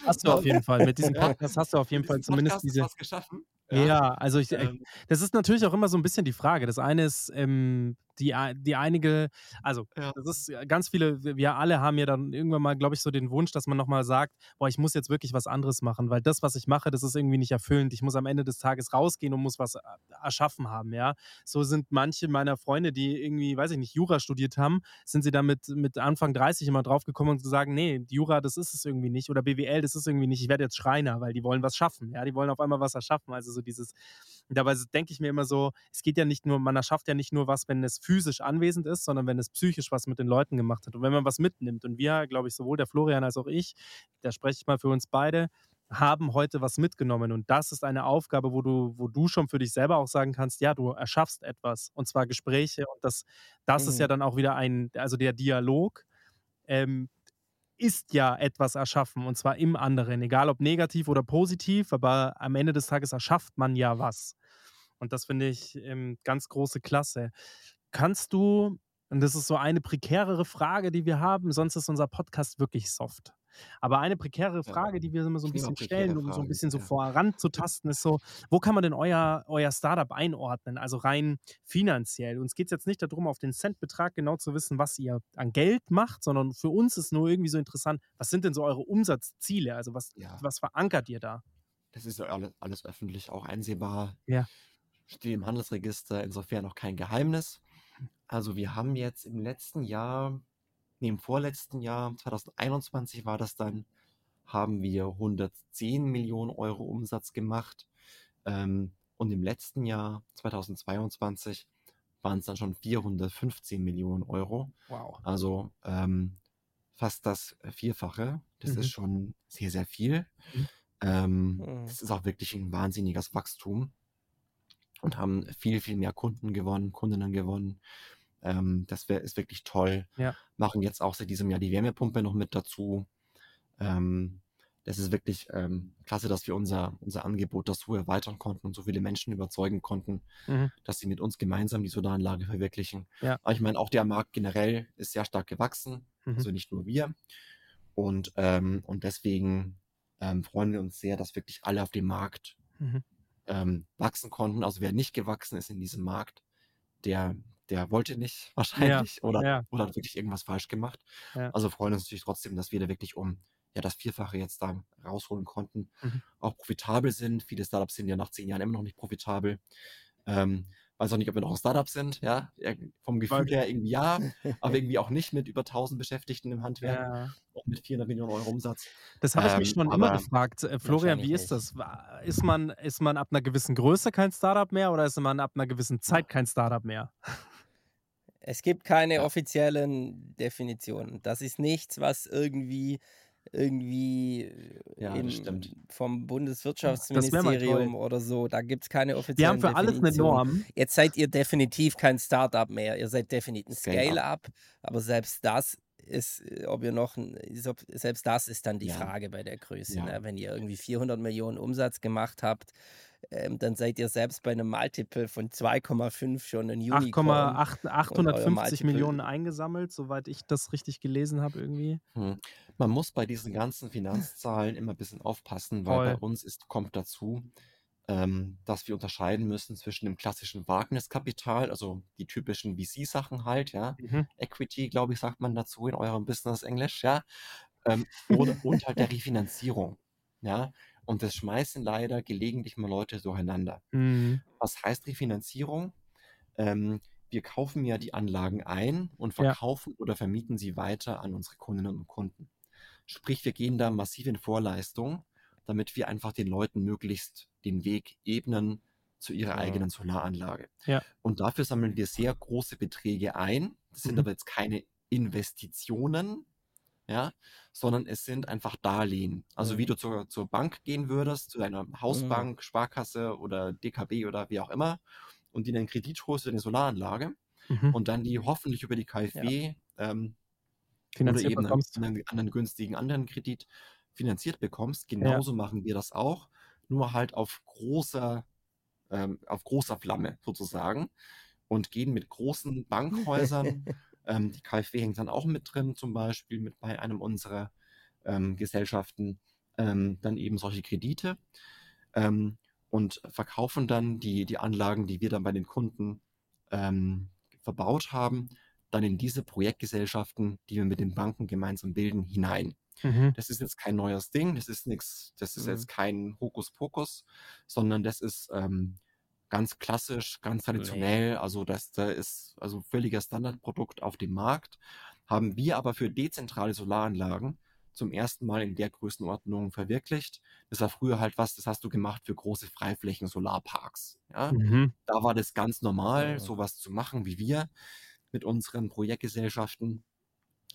Hast du auf jeden Fall. Mit diesem Ja. Podcast hast du auf jeden Fall zumindest Podcast diese. was geschaffen. Ja, also ich, Ähm, das ist natürlich auch immer so ein bisschen die Frage. Das eine ist, ähm, die, die einige, also Ja. das ist äh, ganz viele, wir- wir alle haben ja dann irgendwann mal, glaube ich, so den Wunsch, dass man nochmal sagt, boah, ich muss jetzt wirklich was anderes machen, weil das, was ich mache, das ist irgendwie nicht erfüllend. Ich muss am Ende des Tages rausgehen und muss was äh, erschaffen haben, ja. So sind manche meiner Freunde, die irgendwie, weiß ich nicht, Jura studiert haben, sind sie dann mit, mit Anfang 30 immer draufgekommen und sagen, nee, Jura, das ist es irgendwie nicht oder BWL, das ist irgendwie nicht, ich werde jetzt Schreiner, weil die wollen was schaffen, ja, die wollen auf einmal was erschaffen, also so dieses, dabei denke ich mir immer so, es geht ja nicht nur, man erschafft ja nicht nur was, wenn es physisch anwesend ist, sondern wenn es psychisch was mit den Leuten gemacht hat. Und wenn man was mitnimmt und wir, glaube ich, sowohl der Florian als auch ich, da spreche ich mal für uns beide, haben heute was mitgenommen. Und das ist eine Aufgabe, wo du, wo du schon für dich selber auch sagen kannst, ja, du erschaffst etwas. Und zwar Gespräche. Und das, das ist ja Mhm. dann auch wieder ein, also der Dialog ähm, ist ja etwas erschaffen und zwar im anderen, egal ob negativ oder positiv, aber am Ende des Tages erschafft man ja was. Und das finde ich ähm, ganz große Klasse. Kannst du, und das ist so eine prekärere Frage, die wir haben, sonst ist unser Podcast wirklich soft. Aber eine prekäre Ja. Frage, die wir immer so ein bisschen stellen, um so ein Fragen, bisschen so ja. voranzutasten, ist so, wo kann man denn euer, euer Startup einordnen? Also rein finanziell. Uns geht es jetzt nicht darum, auf den Centbetrag genau zu wissen, was ihr an Geld macht, sondern für uns ist nur irgendwie so interessant, was sind denn so eure Umsatzziele? Also was, Ja. was verankert ihr da? Das ist ja alles, alles öffentlich auch einsehbar. Ja. Steht im Handelsregister, insofern noch kein Geheimnis. Also wir haben jetzt im letzten Jahr, nee, im vorletzten Jahr, 2021 war das dann, haben wir 110 Millionen Euro Umsatz gemacht. Ähm, und im letzten Jahr, 2022, waren es dann schon 415 Millionen Euro. Wow. Also ähm, fast das Vierfache. Das Mhm. ist schon sehr, sehr viel. Mhm. Ähm, Mhm. Das ist auch wirklich ein wahnsinniges Wachstum und haben viel, viel mehr Kunden gewonnen, Kundinnen gewonnen. Ähm, das wär, ist wirklich toll. Ja. Machen jetzt auch seit diesem Jahr die Wärmepumpe noch mit dazu. Ähm, das ist wirklich ähm, klasse, dass wir unser, unser Angebot das so erweitern konnten und so viele Menschen überzeugen konnten, Mhm. dass sie mit uns gemeinsam die Solaranlage verwirklichen. Ja. Aber ich meine, auch der Markt generell ist sehr stark gewachsen, Mhm. also nicht nur wir. Und, ähm, und deswegen ähm, freuen wir uns sehr, dass wirklich alle auf dem Markt Mhm. Ähm, wachsen konnten. Also wer nicht gewachsen ist in diesem Markt, der, der wollte nicht wahrscheinlich oder, ja. oder hat wirklich irgendwas falsch gemacht. Ja. Also freuen uns natürlich trotzdem, dass wir da wirklich um ja, das Vierfache jetzt da rausholen konnten, Mhm. auch profitabel sind. Viele Startups sind ja nach zehn Jahren immer noch nicht profitabel. Ähm, weiß auch nicht, ob wir noch ein Startup sind, ja. Vom Gefühl her irgendwie ja, aber irgendwie auch nicht mit über 1000 Beschäftigten im Handwerk Ja. und mit 400 Millionen Euro Umsatz. Das habe ich mich Ähm, schon immer gefragt. Äh, Florian, wie ist das? Ist man, ist man ab einer gewissen Größe kein Startup mehr oder ist man ab einer gewissen Zeit kein Startup mehr? Es gibt keine Ja. offiziellen Definitionen. Das ist nichts, was irgendwie irgendwie Ja, im, stimmt. vom Bundeswirtschaftsministerium oder so, da gibt es keine Wir offiziellen haben für alles eine. Norm. Jetzt seid ihr definitiv kein Startup mehr. Ihr seid definitiv ein Scale-up. Scale-up, aber selbst das ist, äh, ob ihr noch, ob, selbst das ist dann die Ja. Frage bei der Größe. Ja. Ne? Wenn ihr irgendwie 400 Millionen Umsatz gemacht habt, ähm, dann seid ihr selbst bei einem Multiple von 2,5 schon ein Unicorn. 8,8 850 Multiple- Millionen eingesammelt, soweit ich das richtig gelesen habe irgendwie. Hm. Man muss bei diesen ganzen Finanzzahlen immer ein bisschen aufpassen, weil bei Voll. uns ist, kommt dazu, ähm, dass wir unterscheiden müssen zwischen dem klassischen Wagniskapital, also die typischen VC-Sachen halt, ja. Mhm. Equity, glaube ich, sagt man dazu in eurem Business-Englisch, ja. Ähm, oder, und halt der Refinanzierung, ja. Und das schmeißen leider gelegentlich mal Leute durcheinander. Mhm. Was heißt Refinanzierung? Ähm, wir kaufen ja die Anlagen ein und Ja. verkaufen oder vermieten sie weiter an unsere Kundinnen und Kunden. Sprich, wir gehen da massiv in Vorleistung, damit wir einfach den Leuten möglichst den Weg ebnen zu ihrer Ja. eigenen Solaranlage. Ja. Und dafür sammeln wir sehr große Beträge ein. Das sind Mhm. aber jetzt keine Investitionen, ja, sondern es sind einfach Darlehen. Also Mhm. wie du zur, zur Bank gehen würdest, zu deiner Mhm. Hausbank, Sparkasse oder DKB oder wie auch immer, und die einen Kredit holst für eine Solaranlage Mhm. und dann die hoffentlich über die KfW ähm, oder eben einen, bekommst. einen, einen günstigen anderen Kredit finanziert bekommst. Genauso machen wir das auch, nur halt auf großer, ähm, auf großer Flamme sozusagen und gehen mit großen Bankhäusern. Ähm, die KfW hängt dann auch mit drin, zum Beispiel mit bei einem unserer ähm, Gesellschaften, ähm, dann eben solche Kredite ähm, und verkaufen dann die, die Anlagen, die wir dann bei den Kunden ähm, verbaut haben, dann in diese Projektgesellschaften, die wir mit den Banken gemeinsam bilden, hinein. Mhm. Das ist jetzt kein neues Ding, das ist nichts, das ist Mhm. jetzt kein Hokuspokus, sondern das ist ähm, ganz klassisch, ganz traditionell. Also das da ist also völliger Standardprodukt auf dem Markt. Haben wir aber für dezentrale Solaranlagen zum ersten Mal in der Größenordnung verwirklicht. Das war früher halt was, das hast du gemacht für große Freiflächen Solarparks. Ja? Mhm. Da war das ganz normal, Ja. sowas zu machen wie wir mit unseren Projektgesellschaften.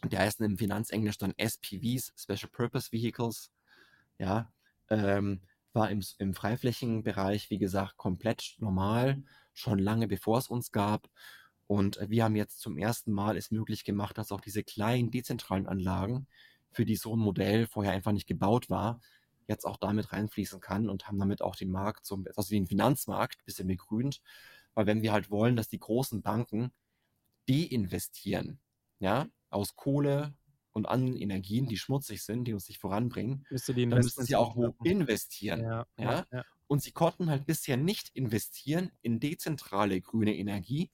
Die heißen im Finanzenglisch dann SPVs, Special Purpose Vehicles. Ja, ähm, war im, im Freiflächenbereich, wie gesagt, komplett normal, schon lange bevor es uns gab. Und äh, wir haben jetzt zum ersten Mal es möglich gemacht, dass auch diese kleinen dezentralen Anlagen, für die so ein Modell vorher einfach nicht gebaut war, jetzt auch damit reinfließen kann und haben damit auch den Markt, so, also den Finanzmarkt ein bisschen begrünt. Weil wenn wir halt wollen, dass die großen Banken deinvestieren, ja, aus Kohle und anderen Energien, die schmutzig sind, die uns nicht voranbringen, Müsste die dann müssen sie auch wo investieren. Ja, Ja? ja, ja. Und sie konnten halt bisher nicht investieren in dezentrale grüne Energie,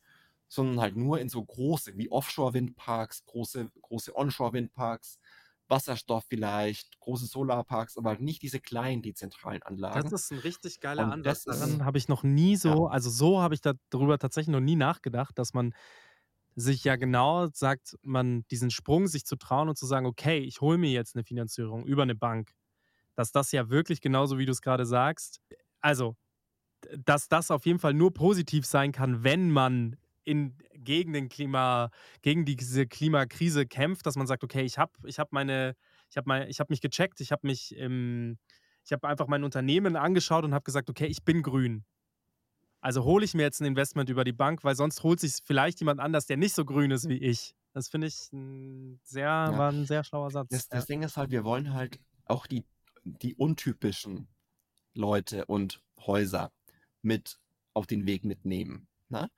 sondern halt nur in so große wie Offshore-Windparks, große, große Onshore-Windparks, Wasserstoff vielleicht, große Solarparks, aber halt nicht diese kleinen dezentralen Das Anlagen. ist ein richtig geiler Ansatz. das Daran habe ich noch nie Ja. so, also so habe ich darüber tatsächlich noch nie nachgedacht, dass man sich ja genau sagt, man diesen Sprung sich zu trauen und zu sagen, okay, ich hole mir jetzt eine Finanzierung über eine Bank, dass das ja wirklich genauso wie du es gerade sagst, also dass das auf jeden Fall nur positiv sein kann, wenn man in, gegen den Klima, gegen diese Klimakrise kämpft, dass man sagt, okay, ich habe ich hab meine, ich habe habe mich gecheckt, ich habe mich im, ich habe einfach mein Unternehmen angeschaut und habe gesagt, okay, ich bin grün. Also hole ich mir jetzt ein Investment über die Bank, weil sonst holt sich vielleicht jemand anders, der nicht so grün ist wie ich. Das finde ich ein sehr, war ein sehr schlauer Satz. Das, ja. das Ding ist halt, wir wollen halt auch die, die untypischen Leute und Häuser mit auf den Weg mitnehmen. Ne?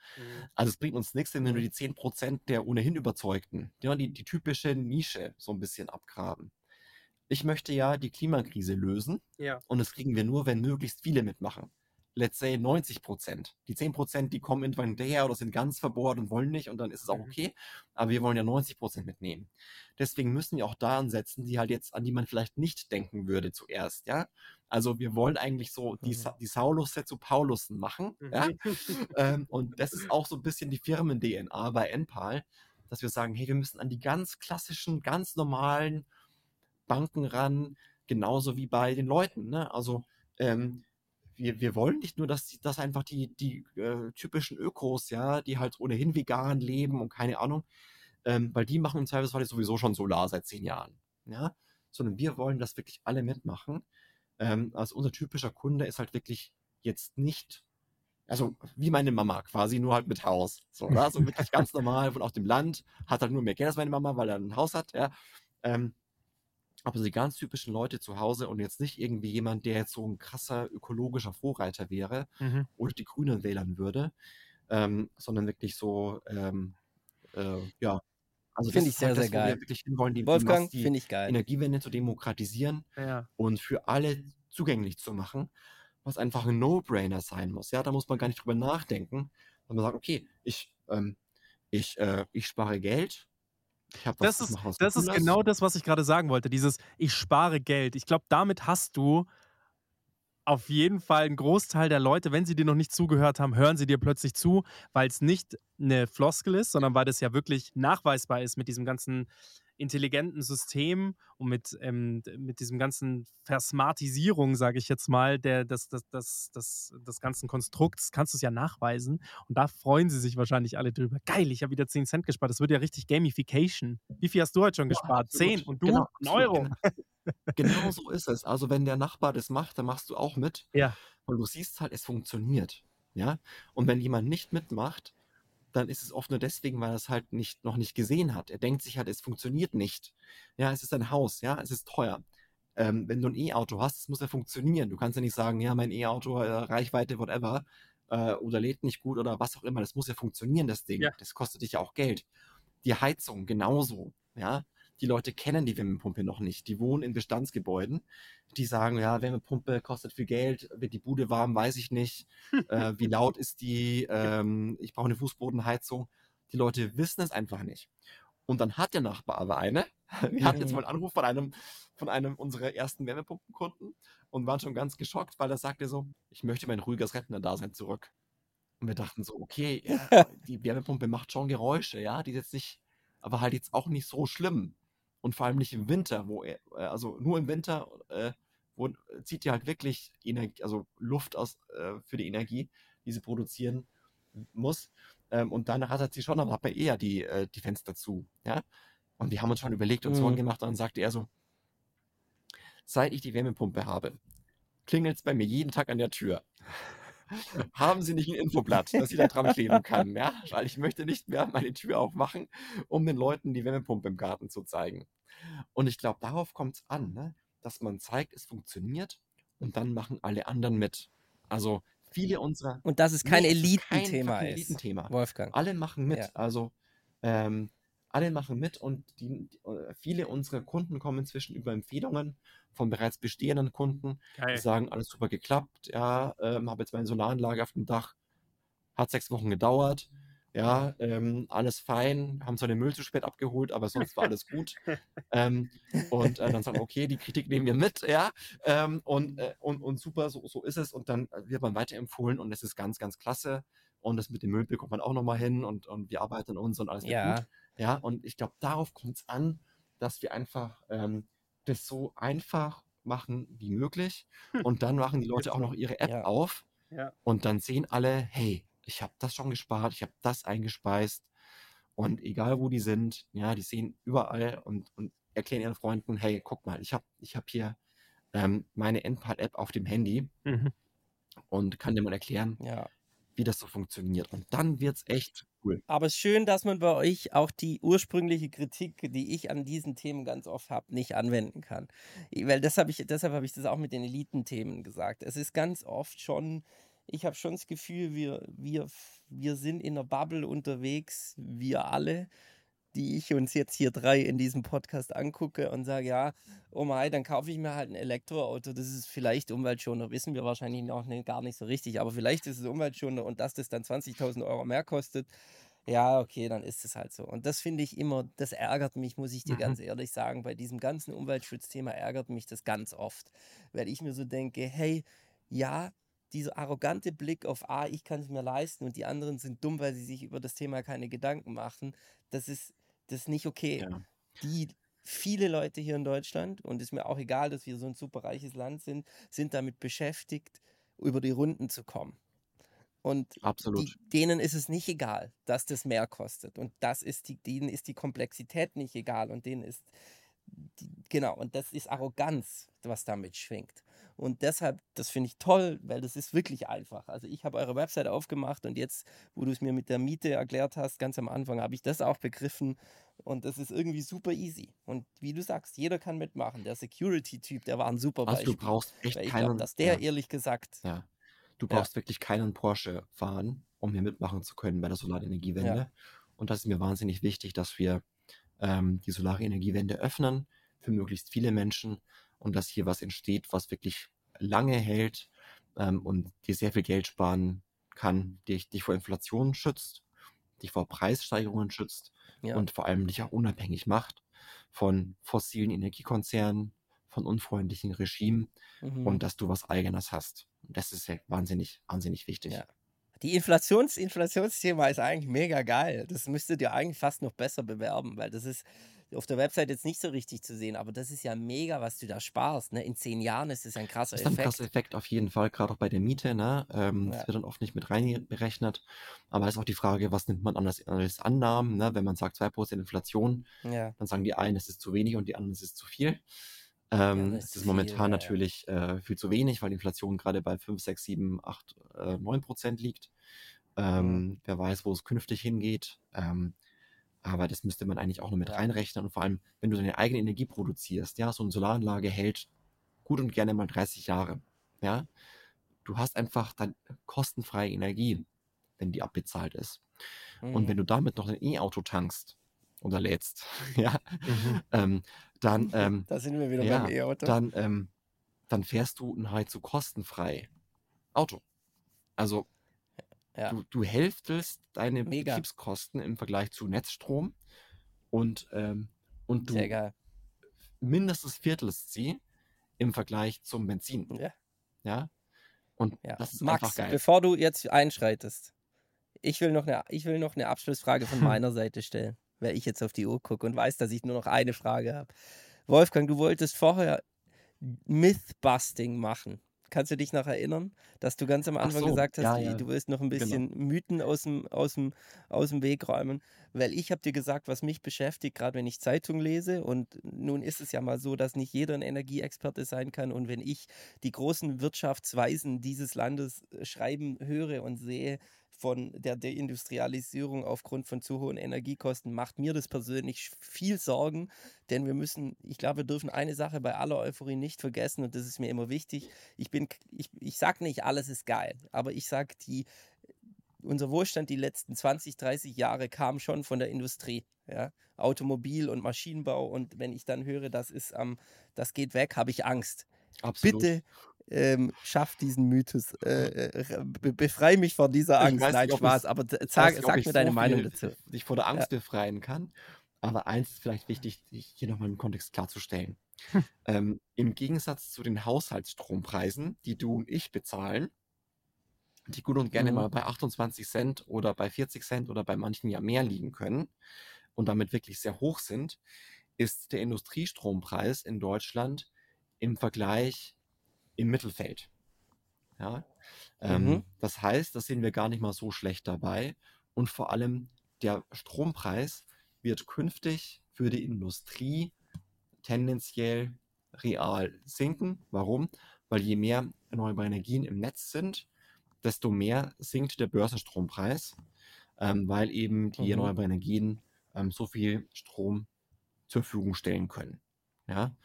Also es bringt uns nichts, wenn wir nur die 10% der ohnehin Überzeugten, ja, die, die typische Nische so ein bisschen abgraben. Ich möchte ja die Klimakrise lösen Ja. und das kriegen wir nur, wenn möglichst viele mitmachen. Let's say 90 Prozent. Die 10 Prozent, die kommen irgendwann hinterher oder sind ganz verbohrt und wollen nicht und dann ist es auch Mhm. okay. Aber wir wollen ja 90 Prozent mitnehmen. Deswegen müssen wir auch da ansetzen, die halt jetzt, an die man vielleicht nicht denken würde zuerst, ja. Also wir wollen eigentlich so die, Mhm. Sa die Saulusse zu Paulussen machen, ja. ähm, und das ist auch so ein bisschen die Firmen-DNA bei Enpal, dass wir sagen, hey, wir müssen an die ganz klassischen, ganz normalen Banken ran, genauso wie bei den Leuten. Ne? Also ähm, wir, wir wollen nicht nur, dass, dass einfach die, die äh, typischen Ökos, ja, die halt ohnehin vegan leben und keine Ahnung, ähm, weil die machen im Zweifelsfall sowieso schon Solar seit zehn Jahren. Ja? Sondern wir wollen, dass wirklich alle mitmachen. Ähm, also unser typischer Kunde ist halt wirklich jetzt nicht, also wie meine Mama quasi, nur halt mit Haus. So, ne? so wirklich ganz normal von auf dem Land, hat halt nur mehr Geld als meine Mama, weil er ein Haus hat, ja. Ähm, aber die ganz typischen Leute zu Hause und jetzt nicht irgendwie jemand, der jetzt so ein krasser ökologischer Vorreiter wäre Mhm. oder die Grünen wählern würde, ähm, sondern wirklich so, ähm, äh, ja. Also Finde ich ist halt sehr, das, sehr wo wir geil. wirklich hinwollen, die, Wolfgang, finde ich geil. Energiewende zu demokratisieren Ja. und für alle zugänglich zu machen, was einfach ein No-Brainer sein muss. Ja, da muss man gar nicht drüber nachdenken, wenn man sagt, okay, ich, ähm, ich, äh, ich spare Geld. Ich habe was, Das ist, das ist genau das, was ich gerade sagen wollte. Dieses, ich spare Geld. Ich glaube, damit hast du auf jeden Fall einen Großteil der Leute, wenn sie dir noch nicht zugehört haben, hören sie dir plötzlich zu, weil es nicht eine Floskel ist, sondern weil das ja wirklich nachweisbar ist mit diesem ganzen intelligenten System und mit, ähm, mit diesem ganzen Versmartisierung, sage ich jetzt mal, der, des, des, des, des, des ganzen Konstrukts, kannst du es ja nachweisen. Und da freuen sie sich wahrscheinlich alle drüber. Geil, ich habe wieder 10 Cent gespart. Das wird ja richtig Gamification. Wie viel hast du heute schon gespart? absolut. 10 und du? Genau, ein Euro. Genau, genau so ist es. Also wenn der Nachbar das macht, dann machst du auch mit. Ja. Und du siehst halt, es funktioniert. Ja. Und wenn jemand nicht mitmacht, dann ist es oft nur deswegen, weil er es halt nicht, noch nicht gesehen hat. Er denkt sich halt, es funktioniert nicht. Ja, es ist ein Haus, ja, es ist teuer. Ähm, wenn du ein E-Auto hast, muss ja funktionieren. Du kannst ja nicht sagen, ja, mein E-Auto, äh, Reichweite, whatever, äh, oder lädt nicht gut oder was auch immer. Das muss ja funktionieren, das Ding. Ja. Das kostet dich ja auch Geld. Die Heizung genauso, ja. Die Leute kennen die Wärmepumpe noch nicht. Die wohnen in Bestandsgebäuden. Die sagen, ja, Wärmepumpe kostet viel Geld, wird die Bude warm, weiß ich nicht. äh, wie laut ist die? Ähm, ich brauche eine Fußbodenheizung. Die Leute wissen es einfach nicht. Und dann hat der Nachbar aber eine. Wir hatten jetzt mal einen Anruf von einem, von einem unserer ersten Wärmepumpenkunden und waren schon ganz geschockt, weil er sagte so, ich möchte mein ruhiges Rentner-Dasein zurück. Und wir dachten so, okay, ja, die Wärmepumpe macht schon Geräusche, ja, die ist jetzt nicht, aber halt jetzt auch nicht so schlimm. Und vor allem nicht im Winter, wo er, äh, also nur im Winter, äh, wo äh, zieht die halt wirklich Energie, also Luft aus äh, für die Energie, die sie produzieren muss. Ähm, und danach hat er sie schon, dann hat man eher die, äh, die Fenster zu, ja. Und wir haben uns schon überlegt und so Mhm. gemacht, und dann sagte er so, seit ich die Wärmepumpe habe, klingelt es bei mir jeden Tag an der Tür. Haben Sie nicht ein Infoblatt, das ich da dran kleben kann, ja? Weil ich möchte nicht mehr meine Tür aufmachen, um den Leuten die Wärmepumpe im Garten zu zeigen. Und ich glaube, darauf kommt es an, ne? dass man zeigt, es funktioniert und dann machen alle anderen mit. Also viele unserer. Und dass es kein kein Elitenthema fucking ist. Elitenthema. Wolfgang. Alle machen mit. Ja. Also, ähm, alle machen mit und die, die, äh, viele unserer Kunden kommen inzwischen über Empfehlungen von bereits bestehenden Kunden, die Geil. sagen, alles super geklappt, ja, ähm, habe jetzt meine Solaranlage auf dem Dach, hat sechs Wochen gedauert, ja, ähm, alles fein, haben zwar den Müll zu spät abgeholt, aber sonst war alles gut. ähm, und äh, dann sagen, okay, die Kritik nehmen wir mit, ja, ähm, und, äh, und, und super, so, so ist es. Und dann wird man weiterempfohlen und es ist ganz, ganz klasse. Und das mit dem Müll bekommt man auch nochmal hin und, und wir arbeiten uns und alles Ja. gut. Ja, und ich glaube, darauf kommt es an, dass wir einfach ähm, das so einfach machen wie möglich. Und dann machen die Leute auch noch ihre App Ja. auf Ja. und dann sehen alle, hey, ich habe das schon gespart, ich habe das eingespeist. Und egal wo die sind, ja, die sehen überall und, und erklären ihren Freunden, hey, guck mal, ich habe ich hab hier ähm, meine Endpal-App auf dem Handy Mhm. und kann dir mal erklären, Ja. wie das so funktioniert. Und dann wird's echt cool. Aber es ist schön, dass man bei euch auch die ursprüngliche Kritik, die ich an diesen Themen ganz oft habe, nicht anwenden kann. Weil das hab ich, deshalb habe ich das auch mit den Elitenthemen gesagt. Es ist ganz oft schon, ich habe schon das Gefühl, wir, wir, wir sind in einer Bubble unterwegs, wir alle, die ich uns jetzt hier drei in diesem Podcast angucke und sage, ja, oh mein, dann kaufe ich mir halt ein Elektroauto. Das ist vielleicht umweltschonender, wissen wir wahrscheinlich noch nicht, gar nicht so richtig, aber vielleicht ist es umweltschonender und dass das dann 20.000 Euro mehr kostet, ja, okay, dann ist es halt so. Und das finde ich immer, das ärgert mich, muss ich dir Mhm. ganz ehrlich sagen. Bei diesem ganzen Umweltschutzthema ärgert mich das ganz oft, weil ich mir so denke, hey, ja, dieser arrogante Blick auf, ah, ich kann es mir leisten und die anderen sind dumm, weil sie sich über das Thema keine Gedanken machen, das ist, das ist nicht okay. Ja. Die viele Leute hier in Deutschland, und ist mir auch egal, dass wir so ein super reiches Land sind, sind damit beschäftigt, über die Runden zu kommen. Und die, denen ist es nicht egal, dass das mehr kostet. Und das ist die, denen ist die Komplexität nicht egal. Und denen ist, die, genau, und das ist Arroganz, was damit schwingt. Und deshalb, das finde ich toll, weil das ist wirklich einfach. Also ich habe eure Website aufgemacht und jetzt, wo du es mir mit der Miete erklärt hast, ganz am Anfang, habe ich das auch begriffen. Und das ist irgendwie super easy. Und wie du sagst, jeder kann mitmachen. Der Security-Typ, der war ein super Also du Beispiel. brauchst echt Weil ich keinen, dass der ja, ehrlich gesagt, ja. Du Ja. brauchst wirklich keinen Porsche fahren, um hier mitmachen zu können bei der Solarenergiewende. Und das ist mir wahnsinnig wichtig, dass wir ähm, die Solarenergiewende öffnen für möglichst viele Menschen und dass hier was entsteht, was wirklich lange hält ähm, und dir sehr viel Geld sparen kann, dich, dich vor Inflation schützt, dich vor Preissteigerungen schützt ja, und vor allem dich auch unabhängig macht von fossilen Energiekonzernen, von unfreundlichen Regimen mhm. und dass du was Eigenes hast. Das ist ja wahnsinnig, wahnsinnig wichtig. Ja. Die Inflations Inflationsthema ist eigentlich mega geil. Das müsstet ihr eigentlich fast noch besser bewerben, weil das ist auf der Website jetzt nicht so richtig zu sehen, aber das ist ja mega, was du da sparst. Ne? In zehn Jahren ist das ein krasser Das ist ein Effekt. krasser Effekt auf jeden Fall, gerade auch bei der Miete. Ne? Ähm, Ja. Das wird dann oft nicht mit reinberechnet. Aber es ist auch die Frage, was nimmt man an als, als Annahmen? Ne? Wenn man sagt 2% Inflation, Ja, dann sagen die einen, es ist zu wenig und die anderen, es ist zu viel. Ähm, das es ist ist viel, momentan ja, ja. natürlich äh, viel zu wenig, weil die Inflation gerade bei 5, 6, 7, 8, äh, 9 Prozent liegt. Ähm, Wer weiß, wo es künftig hingeht. Ähm, aber das müsste man eigentlich auch noch mit reinrechnen. Und vor allem, wenn du deine eigene Energie produzierst, ja, so eine Solaranlage hält gut und gerne mal 30 Jahre. Ja, du hast einfach dann kostenfreie Energie, wenn die abbezahlt ist. Und mhm. wenn du damit noch ein E-Auto tankst oder lädst, ja, Mhm. ähm, dann, ähm, da sind wir wieder ja, beim E-Auto. dann, ähm, dann fährst du nahezu kostenfrei Auto. Also Ja. du, du hälftelst deine Mega. Betriebskosten im Vergleich zu Netzstrom und, ähm, und du mindestens viertelst sie im Vergleich zum Benzin. Ja. Ja. Und Ja. das ist Max, einfach geil. bevor du jetzt einschreitest, ich will noch eine, ich will noch eine Abschlussfrage von meiner Seite stellen, weil ich jetzt auf die Uhr gucke und weiß, dass ich nur noch eine Frage habe. Wolfgang, du wolltest vorher Mythbusting machen. Kannst du dich noch erinnern, dass du ganz am Anfang so, gesagt hast, ja, ja. du willst noch ein Genau. bisschen Mythen aus dem, aus, dem, aus dem Weg räumen? Weil ich habe dir gesagt, was mich beschäftigt, gerade wenn ich Zeitung lese. Und nun ist es ja mal so, dass nicht jeder ein Energieexperte sein kann. Und wenn ich die großen Wirtschaftsweisen dieses Landes äh, schreiben höre und sehe von der Deindustrialisierung aufgrund von zu hohen Energiekosten, macht mir das persönlich viel Sorgen, denn wir müssen, ich glaube, wir dürfen eine Sache bei aller Euphorie nicht vergessen und das ist mir immer wichtig. Ich bin, ich, ich sage nicht, alles ist geil, aber ich sage, die, unser Wohlstand die letzten 20, 30 Jahre kam schon von der Industrie. Ja? Automobil und Maschinenbau. Und wenn ich dann höre, das ist am, das geht weg, habe ich Angst. Absolut. Bitte ähm, schaff diesen Mythos. Äh, äh, be befrei mich von dieser Angst. Nein, nicht, ob Spaß, aber sag, nicht, sag mir deine so Meinung dazu. dich vor der Angst befreien kann. Aber eins ist vielleicht wichtig, hier nochmal im Kontext klarzustellen. ähm, Im Gegensatz zu den Haushaltsstrompreisen, die du und ich bezahlen, die gut und gerne Mhm. mal bei 28 Cent oder bei 40 Cent oder bei manchen ja mehr liegen können und damit wirklich sehr hoch sind, ist der Industriestrompreis in Deutschland im Vergleich im Mittelfeld. Ja? Ähm, Mhm. Das heißt, da sind wir gar nicht mal so schlecht dabei. Und vor allem der Strompreis wird künftig für die Industrie tendenziell real sinken. Warum? Weil je mehr erneuerbare Energien im Netz sind, desto mehr sinkt der Börsenstrompreis, ähm, weil eben die Mhm. erneuerbaren Energien ähm, so viel Strom zur Verfügung stellen können. Ja?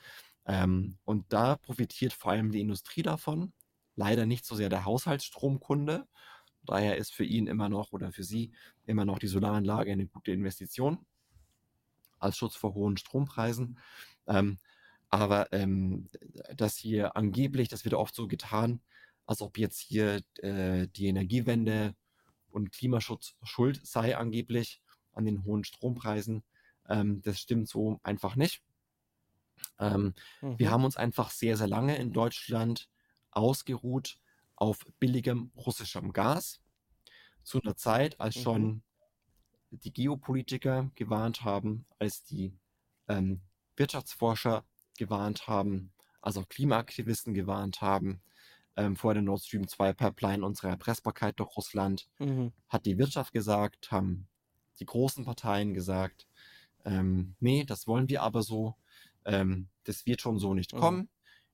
Ähm, und da profitiert vor allem die Industrie davon, leider nicht so sehr der Haushaltsstromkunde. Daher ist für ihn immer noch oder für sie immer noch die Solaranlage eine gute Investition als Schutz vor hohen Strompreisen. Ähm, aber ähm, das hier angeblich, das wird oft so getan, als ob jetzt hier äh, die Energiewende und Klimaschutz schuld sei angeblich an den hohen Strompreisen. Ähm, das stimmt so einfach nicht. Ähm, wir Mhm. haben uns einfach sehr, sehr lange in Deutschland ausgeruht auf billigem russischem Gas. Zu einer Zeit, als Mhm. schon die Geopolitiker gewarnt haben, als die ähm, Wirtschaftsforscher gewarnt haben, als auch Klimaaktivisten gewarnt haben ähm, vor der Nord Stream 2 Pipeline, unserer Erpressbarkeit durch Russland, Mhm. hat die Wirtschaft gesagt, haben die großen Parteien gesagt, ähm, nee, das wollen wir aber so, ähm, das wird schon so nicht Mhm. kommen.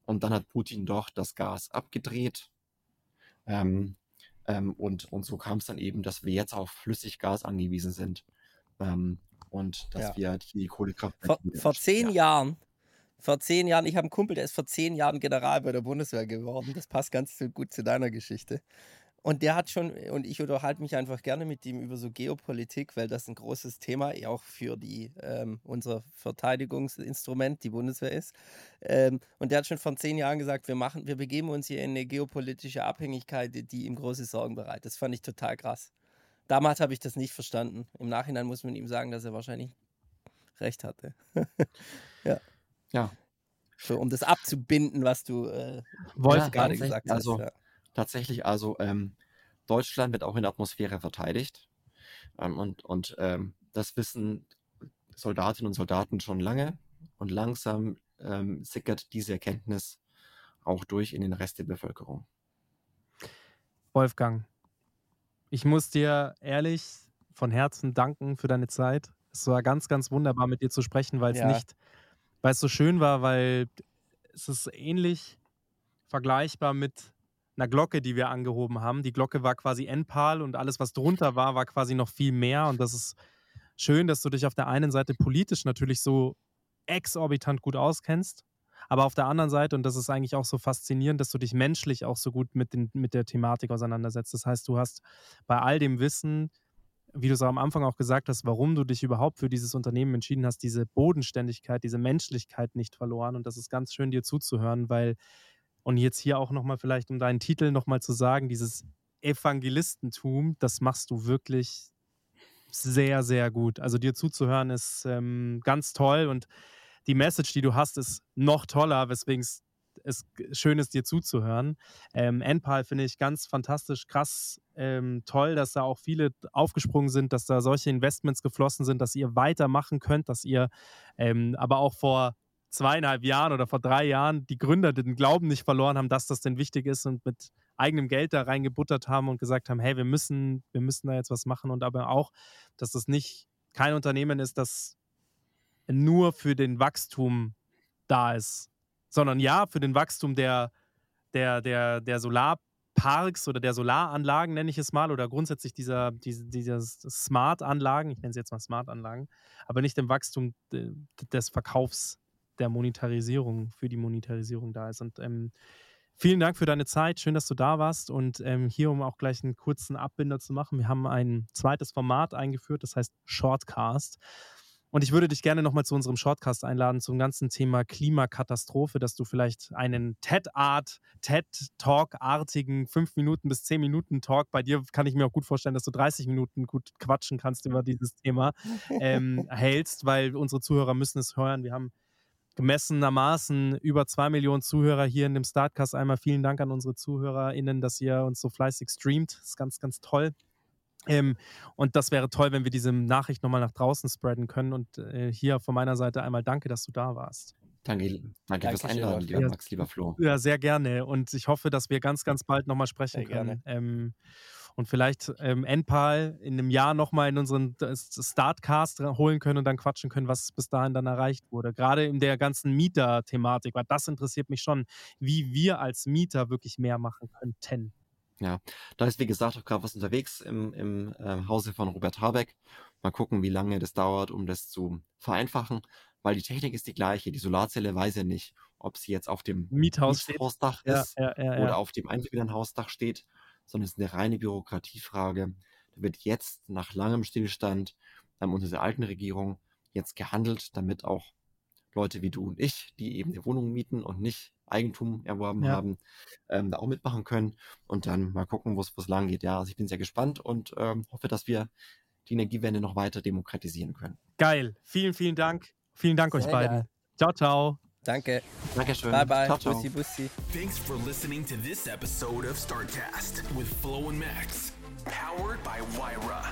Und dann hat Putin doch das Gas abgedreht. Ähm, ähm, und, und so kam es dann eben, dass wir jetzt auf Flüssiggas angewiesen sind. Ähm, und dass Ja. wir die Kohlekraftwerke Vor, vor zehn Ja. Jahren, vor zehn Jahren, ich habe einen Kumpel, der ist vor zehn Jahren General bei der Bundeswehr geworden. Das passt ganz gut zu deiner Geschichte. Und der hat schon, und ich unterhalte mich einfach gerne mit ihm über so Geopolitik, weil das ein großes Thema auch für die, ähm, unser Verteidigungsinstrument, die Bundeswehr ist. Ähm, und der hat schon vor zehn Jahren gesagt, wir machen, wir begeben uns hier in eine geopolitische Abhängigkeit, die, ihm große Sorgen bereitet. Das fand ich total krass. Damals habe ich das nicht verstanden. Im Nachhinein muss man ihm sagen, dass er wahrscheinlich recht hatte. ja, So, um das abzubinden, was du äh, Wolf, Ja, gerade gesagt hast. also- ja. Tatsächlich, also ähm, Deutschland wird auch in der Atmosphäre verteidigt. Ähm, und und ähm, das wissen Soldatinnen und Soldaten schon lange. Und langsam ähm, sickert diese Erkenntnis auch durch in den Rest der Bevölkerung. Wolfgang, ich muss dir ehrlich von Herzen danken für deine Zeit. Es war ganz, ganz wunderbar, mit dir zu sprechen, weil es Ja. nicht, weil es so schön war, weil es ist ähnlich vergleichbar mit einer Glocke, die wir angehoben haben. Die Glocke war quasi Endpal und alles, was drunter war, war quasi noch viel mehr. Und das ist schön, dass du dich auf der einen Seite politisch natürlich so exorbitant gut auskennst, aber auf der anderen Seite, und das ist eigentlich auch so faszinierend, dass du dich menschlich auch so gut mit, den, mit der Thematik auseinandersetzt. Das heißt, du hast bei all dem Wissen, wie du es am Anfang auch gesagt hast, warum du dich überhaupt für dieses Unternehmen entschieden hast, diese Bodenständigkeit, diese Menschlichkeit nicht verloren. Und das ist ganz schön, dir zuzuhören, weil, und jetzt hier auch nochmal vielleicht, um deinen Titel nochmal zu sagen, dieses Evangelistentum, das machst du wirklich sehr, sehr gut. Also dir zuzuhören ist ähm, ganz toll und die Message, die du hast, ist noch toller, weswegen es schön ist, dir zuzuhören. Ähm, Enpal finde ich ganz fantastisch, krass, ähm, toll, dass da auch viele aufgesprungen sind, dass da solche Investments geflossen sind, dass ihr weitermachen könnt, dass ihr ähm, aber auch vor zweieinhalb Jahren oder vor drei Jahren die Gründer den Glauben nicht verloren haben, dass das denn wichtig ist und mit eigenem Geld da reingebuttert haben und gesagt haben, hey, wir müssen, wir müssen da jetzt was machen und aber auch, dass das nicht kein Unternehmen ist, das nur für den Wachstum da ist, sondern ja, für den Wachstum der, der, der, der Solarparks oder der Solaranlagen, nenne ich es mal, oder grundsätzlich dieser, diese, dieser Smart-Anlagen, ich nenne sie jetzt mal Smart-Anlagen, aber nicht im Wachstum de, des Verkaufs der Monetarisierung, für die Monetarisierung da ist. Und ähm, Vielen Dank für deine Zeit. Schön, dass du da warst. Und ähm, hier, um auch gleich einen kurzen Abbinder zu machen, wir haben ein zweites Format eingeführt, das heißt Shortcast. Und ich würde dich gerne nochmal zu unserem Shortcast einladen, zum ganzen Thema Klimakatastrophe, dass du vielleicht einen TED-Art, TED-Talk-artigen 5 Minuten bis 10 Minuten Talk, bei dir kann ich mir auch gut vorstellen, dass du 30 Minuten gut quatschen kannst über dieses Thema, ähm, hältst, weil unsere Zuhörer müssen es hören. Wir haben gemessenermaßen über zwei Millionen Zuhörer hier in dem Startcast. Einmal vielen Dank an unsere ZuhörerInnen, dass ihr uns so fleißig streamt. Das ist ganz, ganz toll. Ähm, und das wäre toll, wenn wir diese Nachricht nochmal nach draußen spreaden können. Und äh, hier von meiner Seite einmal danke, dass du da warst. Danke, danke fürs Einladen, lieber Ja. Max, lieber Flo. Ja, sehr gerne. Und ich hoffe, dass wir ganz, ganz bald nochmal sprechen Sehr gerne. können. Ähm, und vielleicht ähm, NPAL in einem Jahr nochmal in unseren äh, Startcast holen können und dann quatschen können, was bis dahin dann erreicht wurde. Gerade in der ganzen Mieter-Thematik, weil das interessiert mich schon, wie wir als Mieter wirklich mehr machen könnten. Da ist, wie gesagt, auch gerade was unterwegs im, im ähm, Hause von Robert Habeck. Mal gucken, wie lange das dauert, um das zu vereinfachen, weil die Technik ist die gleiche. Die Solarzelle weiß ja nicht, ob sie jetzt auf dem Miethaus steht. Mietshausdach Ja, ist ja, ja, oder ja. auf dem Einfamilienhausdach steht, sondern es ist eine reine Bürokratiefrage. Da wird jetzt nach langem Stillstand ähm, unter der alten Regierung jetzt gehandelt, damit auch Leute wie du und ich, die eben eine Wohnung mieten und nicht Eigentum erworben Ja. haben, ähm, da auch mitmachen können und dann mal gucken, wo es lang geht. Ja, also ich bin sehr gespannt und ähm, hoffe, dass wir die Energiewende noch weiter demokratisieren können. Geil. Vielen, vielen Dank. Vielen Dank euch Sehr beiden. geil. Ciao, ciao. Danke. Dankeschön. Bye, bye. Ciao, ciao. Bussi, bussi. Thanks for listening to this episode of StartCast with Flo and Max. Powered by Wyra.